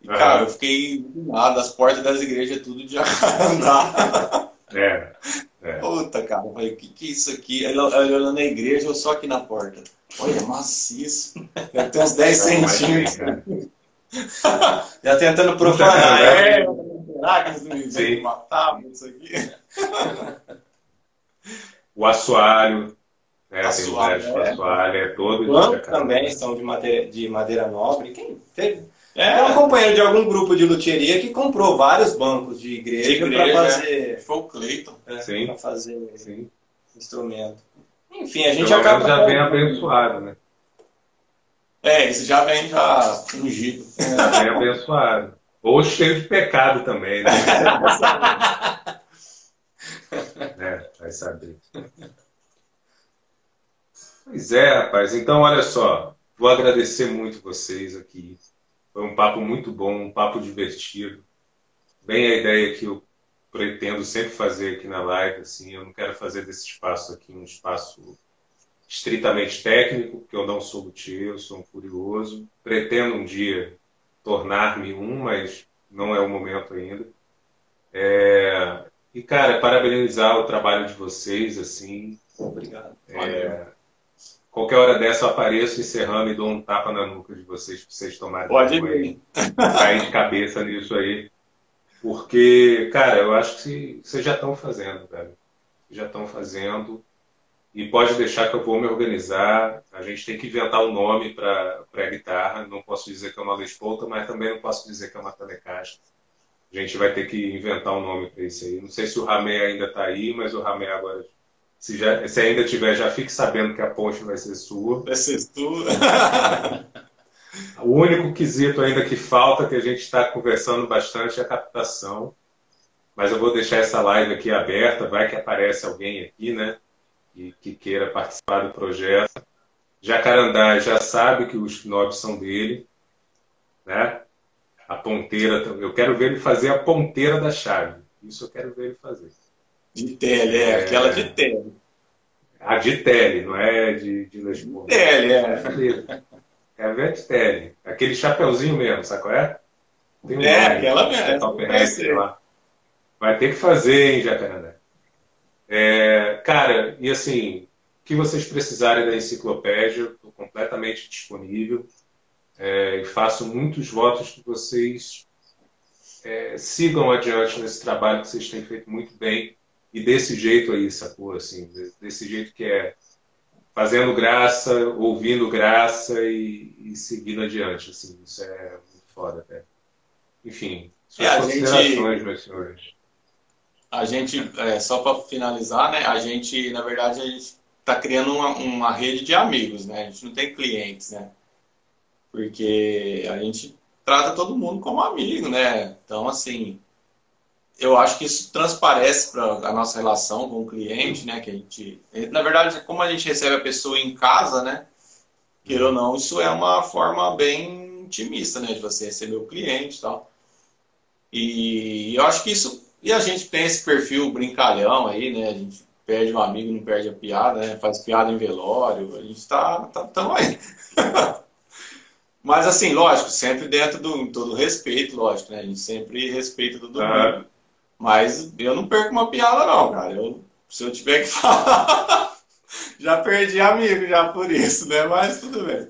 E, cara, eu fiquei indignado, as portas das igrejas tudo de jacarandá. É. é. Puta, cara, eu falei, o que, que é isso aqui? Ela olhando na igreja, eu só aqui na porta. Olha, maciço. Deve ter uns 10 Não, mas, centímetros. cara, Já tentando profanar. É, será que eles me matar isso aqui? O assoalho. É, tem Assoalho, o é. assoalho é todo jacaré. também são de madeira, de madeira nobre. Quem teve? É, É um companheiro de algum grupo de luthieria que comprou vários bancos de igreja, igreja, para fazer, foi o Cleiton. é, pra fazer Sim. instrumento. Enfim, a gente Pelo acaba. já vem abençoado, né? É, esse já vem já ungido. É, vem abençoado. Ou cheio de pecado também, né? é, vai saber. Pois é, rapaz. Então, olha só. Vou agradecer muito vocês aqui. Foi um papo muito bom, um papo divertido. Bem a ideia que eu pretendo sempre fazer aqui na live. Assim, eu não quero fazer desse espaço aqui um espaço estritamente técnico, porque eu não sou luthier, eu sou um curioso. Pretendo um dia tornar-me um, mas não é o momento ainda. É... E, cara, parabenizar o trabalho de vocês, assim. Obrigado. É... Qualquer hora dessa eu apareço encerrando e dou um tapa na nuca de vocês para vocês tomarem Pode vir. cair de cabeça nisso aí. Porque, cara, eu acho que vocês já estão fazendo, velho. Já estão fazendo. E pode deixar que eu vou me organizar. A gente tem que inventar um nome para a guitarra. Não posso dizer que é uma Les mas também não posso dizer que é uma Telecaster. A gente vai ter que inventar um nome para isso aí. Não sei se o Ramé ainda está aí, mas o Ramé agora se, já, se ainda tiver, já fique sabendo que a ponte vai ser sua. Vai ser sua. o único quesito ainda que falta, que a gente está conversando bastante, é a captação. Mas eu vou deixar essa live aqui aberta, vai que aparece alguém aqui, né? Que, que queira participar do projeto. Jacarandá já sabe que os nobres são dele, né? A ponteira, eu quero ver ele fazer a ponteira da chave. Isso eu quero ver ele fazer. De tele, é, é, aquela de tele. A de tele, não é de, de Les Paul. Tele, é. É a de tele. Aquele chapeuzinho mesmo, sabe qual é? Tem um é, aquela mesmo. É, lá. Vai ter que fazer, hein, Jacarandá? É, cara, e assim, o que vocês precisarem da enciclopédia, estou completamente disponível. É, e faço muitos votos que vocês é, sigam adiante nesse trabalho que vocês têm feito muito bem e desse jeito aí, sacou? Assim, desse jeito que é fazendo graça, ouvindo graça e, e seguindo adiante. Assim, isso é muito foda até. Enfim, suas é, considerações, gente, meus senhores. A gente, é, só para finalizar, né? A gente, na verdade, a gente está criando uma, uma rede de amigos, né? A gente não tem clientes, né? Porque a gente trata todo mundo como amigo, né? Então, assim, eu acho que isso transparece para a nossa relação com o cliente, né? Que a gente, na verdade, como a gente recebe a pessoa em casa, né? Queira ou não, isso é uma forma bem intimista, né? De você receber o cliente e tal. E eu acho que isso. E a gente tem esse perfil brincalhão aí, né? A gente perde um amigo, não perde a piada, né? Faz piada em velório. A gente tá, tá tamo aí. Mas assim, lógico, sempre dentro do todo respeito, lógico, né? A gente sempre respeita todo mundo. Mas eu não perco uma piada, não, cara. Eu, se eu tiver que falar, já perdi amigo já por isso, né? Mas tudo bem.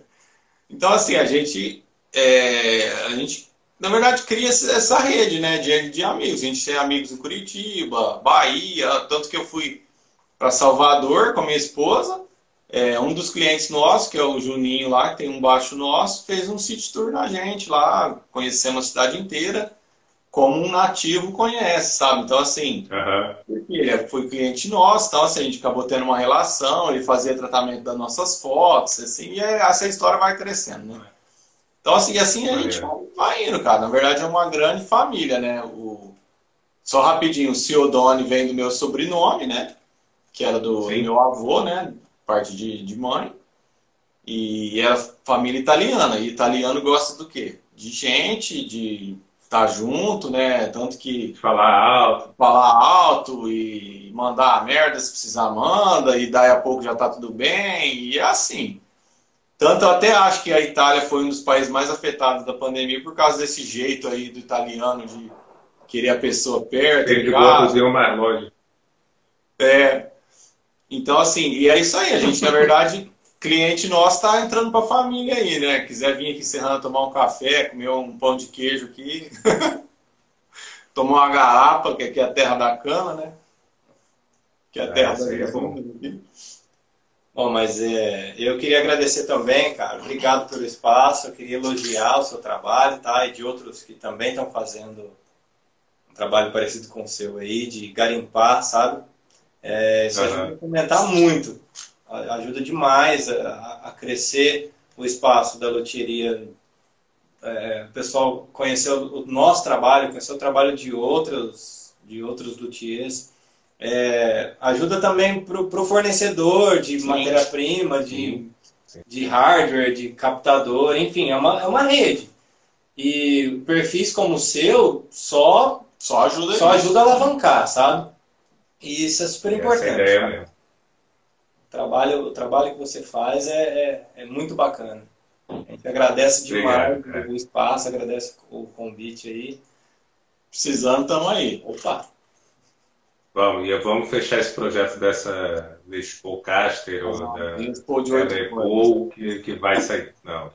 Então, assim, a gente, é, a gente na verdade, cria essa rede né, de, de amigos. A gente tem amigos em Curitiba, Bahia, tanto que eu fui para Salvador com a minha esposa. É, um dos clientes nossos, que é o Juninho lá, que tem um baixo nosso, fez um city tour na gente lá, conhecemos a cidade inteira como um nativo conhece, sabe? Então, assim, uhum. ele foi cliente nosso, então, assim, a gente acabou tendo uma relação, ele fazia tratamento das nossas fotos, assim, e essa história vai crescendo, né? Então, assim, assim a gente vai indo, cara. Na verdade, é uma grande família, né? O... Só rapidinho, o Ciodone vem do meu sobrenome, né? Que era do meu avô, né? Parte de, de mãe. E é família italiana. E italiano gosta do quê? De gente, de tá junto, né? Tanto que. Falar alto. Falar alto e mandar a merda se precisar, manda, e daí a pouco já tá tudo bem, e é assim. Tanto eu até acho que a Itália foi um dos países mais afetados da pandemia por causa desse jeito aí do italiano de querer a pessoa perto. De boa mais longe. É. Então, assim, e é isso aí. A gente, na verdade, cliente nosso está entrando para a família aí, né? Quiser vir aqui em Serrana tomar um café, comer um pão de queijo aqui, tomar uma garapa, que aqui é a terra da cana, né? Que é a terra é, da. É bom. mas é, eu queria agradecer também, cara. Obrigado pelo espaço. Eu queria elogiar o seu trabalho, tá? E de outros que também estão fazendo um trabalho parecido com o seu aí, de garimpar, sabe? É, isso uhum. ajuda a comentar muito ajuda demais a, a crescer o espaço da loteria, é, o pessoal conheceu o nosso trabalho, conheceu o trabalho de outros, de outros luthiers. É, ajuda também para o fornecedor de matéria-prima, de, de hardware, de captador, enfim, é uma, é uma rede. E perfis como o seu só, só ajuda, só ajuda a alavancar, sabe? E isso é super importante. Essa é ideia mesmo. Trabalho, o trabalho que você faz é, é, é muito bacana. A gente agradece demais Obrigado, o espaço, agradece o convite aí. Precisando, estamos aí. Opa! Vamos, e vamos fechar esse projeto dessa Les Paulcaster ou da, da que, que vai sair. Não.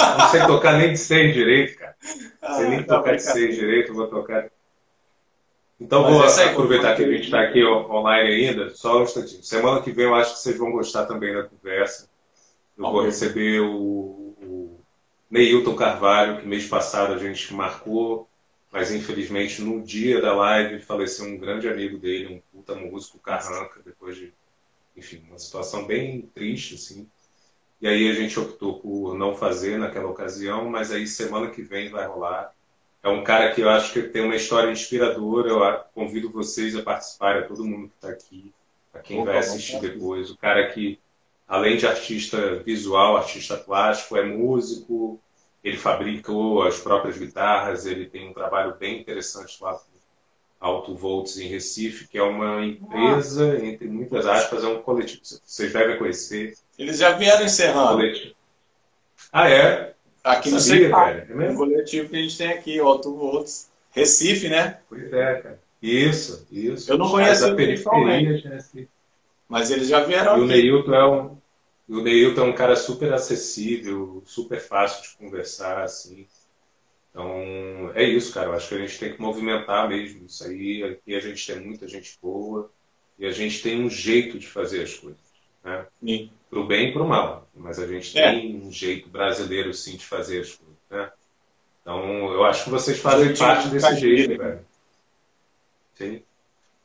Não sei tocar nem de seis direito, cara. Não sei nem ah, tocar de seis direito, vou tocar. Então Mas vou aproveitar que a gente está aqui online ainda, só um instantinho. Semana que vem eu acho que vocês vão gostar também da conversa. Eu vou receber o, o Neilton Carvalho, que mês passado a gente marcou, mas infelizmente no dia da live faleceu um grande amigo dele, um puta músico, Carranca, depois de, enfim, uma situação bem triste, assim. E aí a gente optou por não fazer naquela ocasião, mas aí semana que vem vai rolar. É um cara que eu acho que tem uma história inspiradora. Eu convido vocês a participarem, a todo mundo que está aqui, a quem Opa, vai assistir depois. O cara que, além de artista visual, artista plástico, é músico, ele fabricou as próprias guitarras, ele tem um trabalho bem interessante lá Alto Volts em Recife, que é uma empresa, entre muitas aspas, é um coletivo que vocês devem conhecer. Eles já vieram encerrando. Ah, é? Aqui no Sabia, cara. É mesmo? coletivo que a gente tem aqui, Alto Volts. Recife, né? Pois é, cara. Isso, isso. Eu não conheço a periferia, né? Mas eles já vieram e aqui. O Neilton é um, o Neilton é um cara super acessível, super fácil de conversar, assim. Então, é isso, cara. Eu acho que a gente tem que movimentar mesmo isso aí. Aqui a gente tem muita gente boa e a gente tem um jeito de fazer as coisas. Né? Para o bem e para o mal. Mas a gente é. tem um jeito brasileiro, sim, de fazer as coisas. Né? Então, eu acho que vocês fazem parte desse jeito, velho. Sim.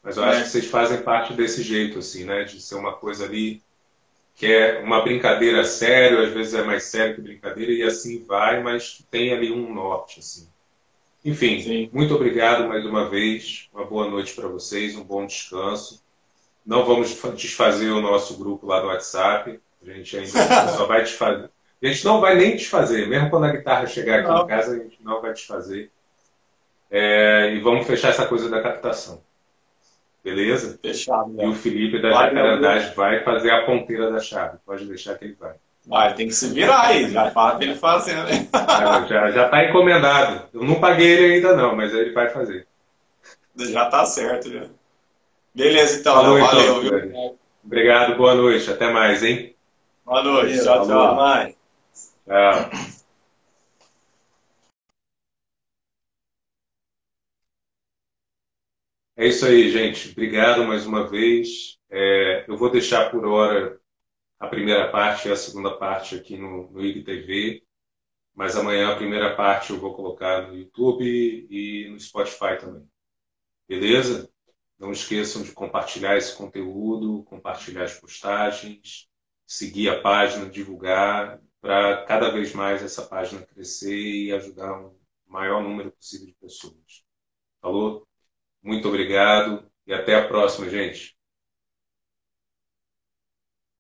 Mas eu é. acho que vocês fazem parte desse jeito, assim, né? De ser uma coisa ali que é uma brincadeira séria, às vezes é mais sério que brincadeira, e assim vai, mas tem ali um norte, assim. Enfim, Sim. muito obrigado mais uma vez, uma boa noite para vocês, um bom descanso. Não vamos desfazer o nosso grupo lá do WhatsApp, a gente ainda só vai desfazer. A gente não vai nem desfazer, mesmo quando a guitarra chegar aqui não. em casa, a gente não vai desfazer. É, e vamos fechar essa coisa da captação. Beleza? Fechado. Né? E o Felipe da Jacarandás vai fazer a ponteira da chave. Pode deixar que ele vai. Vai, tem que se virar aí. Já fala que ele fazendo. Né? já, já tá encomendado. Eu não paguei ele ainda não, mas ele vai fazer. Já tá certo, já. Beleza, então. Falou, Valeu, então, viu? Obrigado, boa noite. Até mais, hein? Boa noite. Tchau, tchau. Até mais. Tchau. É isso aí, gente. Obrigado mais uma vez. É, eu vou deixar por hora a primeira parte e a segunda parte aqui no, no IGTV, mas amanhã a primeira parte eu vou colocar no YouTube e no Spotify também. Beleza? Não esqueçam de compartilhar esse conteúdo, compartilhar as postagens, seguir a página, divulgar, para cada vez mais essa página crescer e ajudar um maior número possível de pessoas. Falou? Muito obrigado e até a próxima, gente.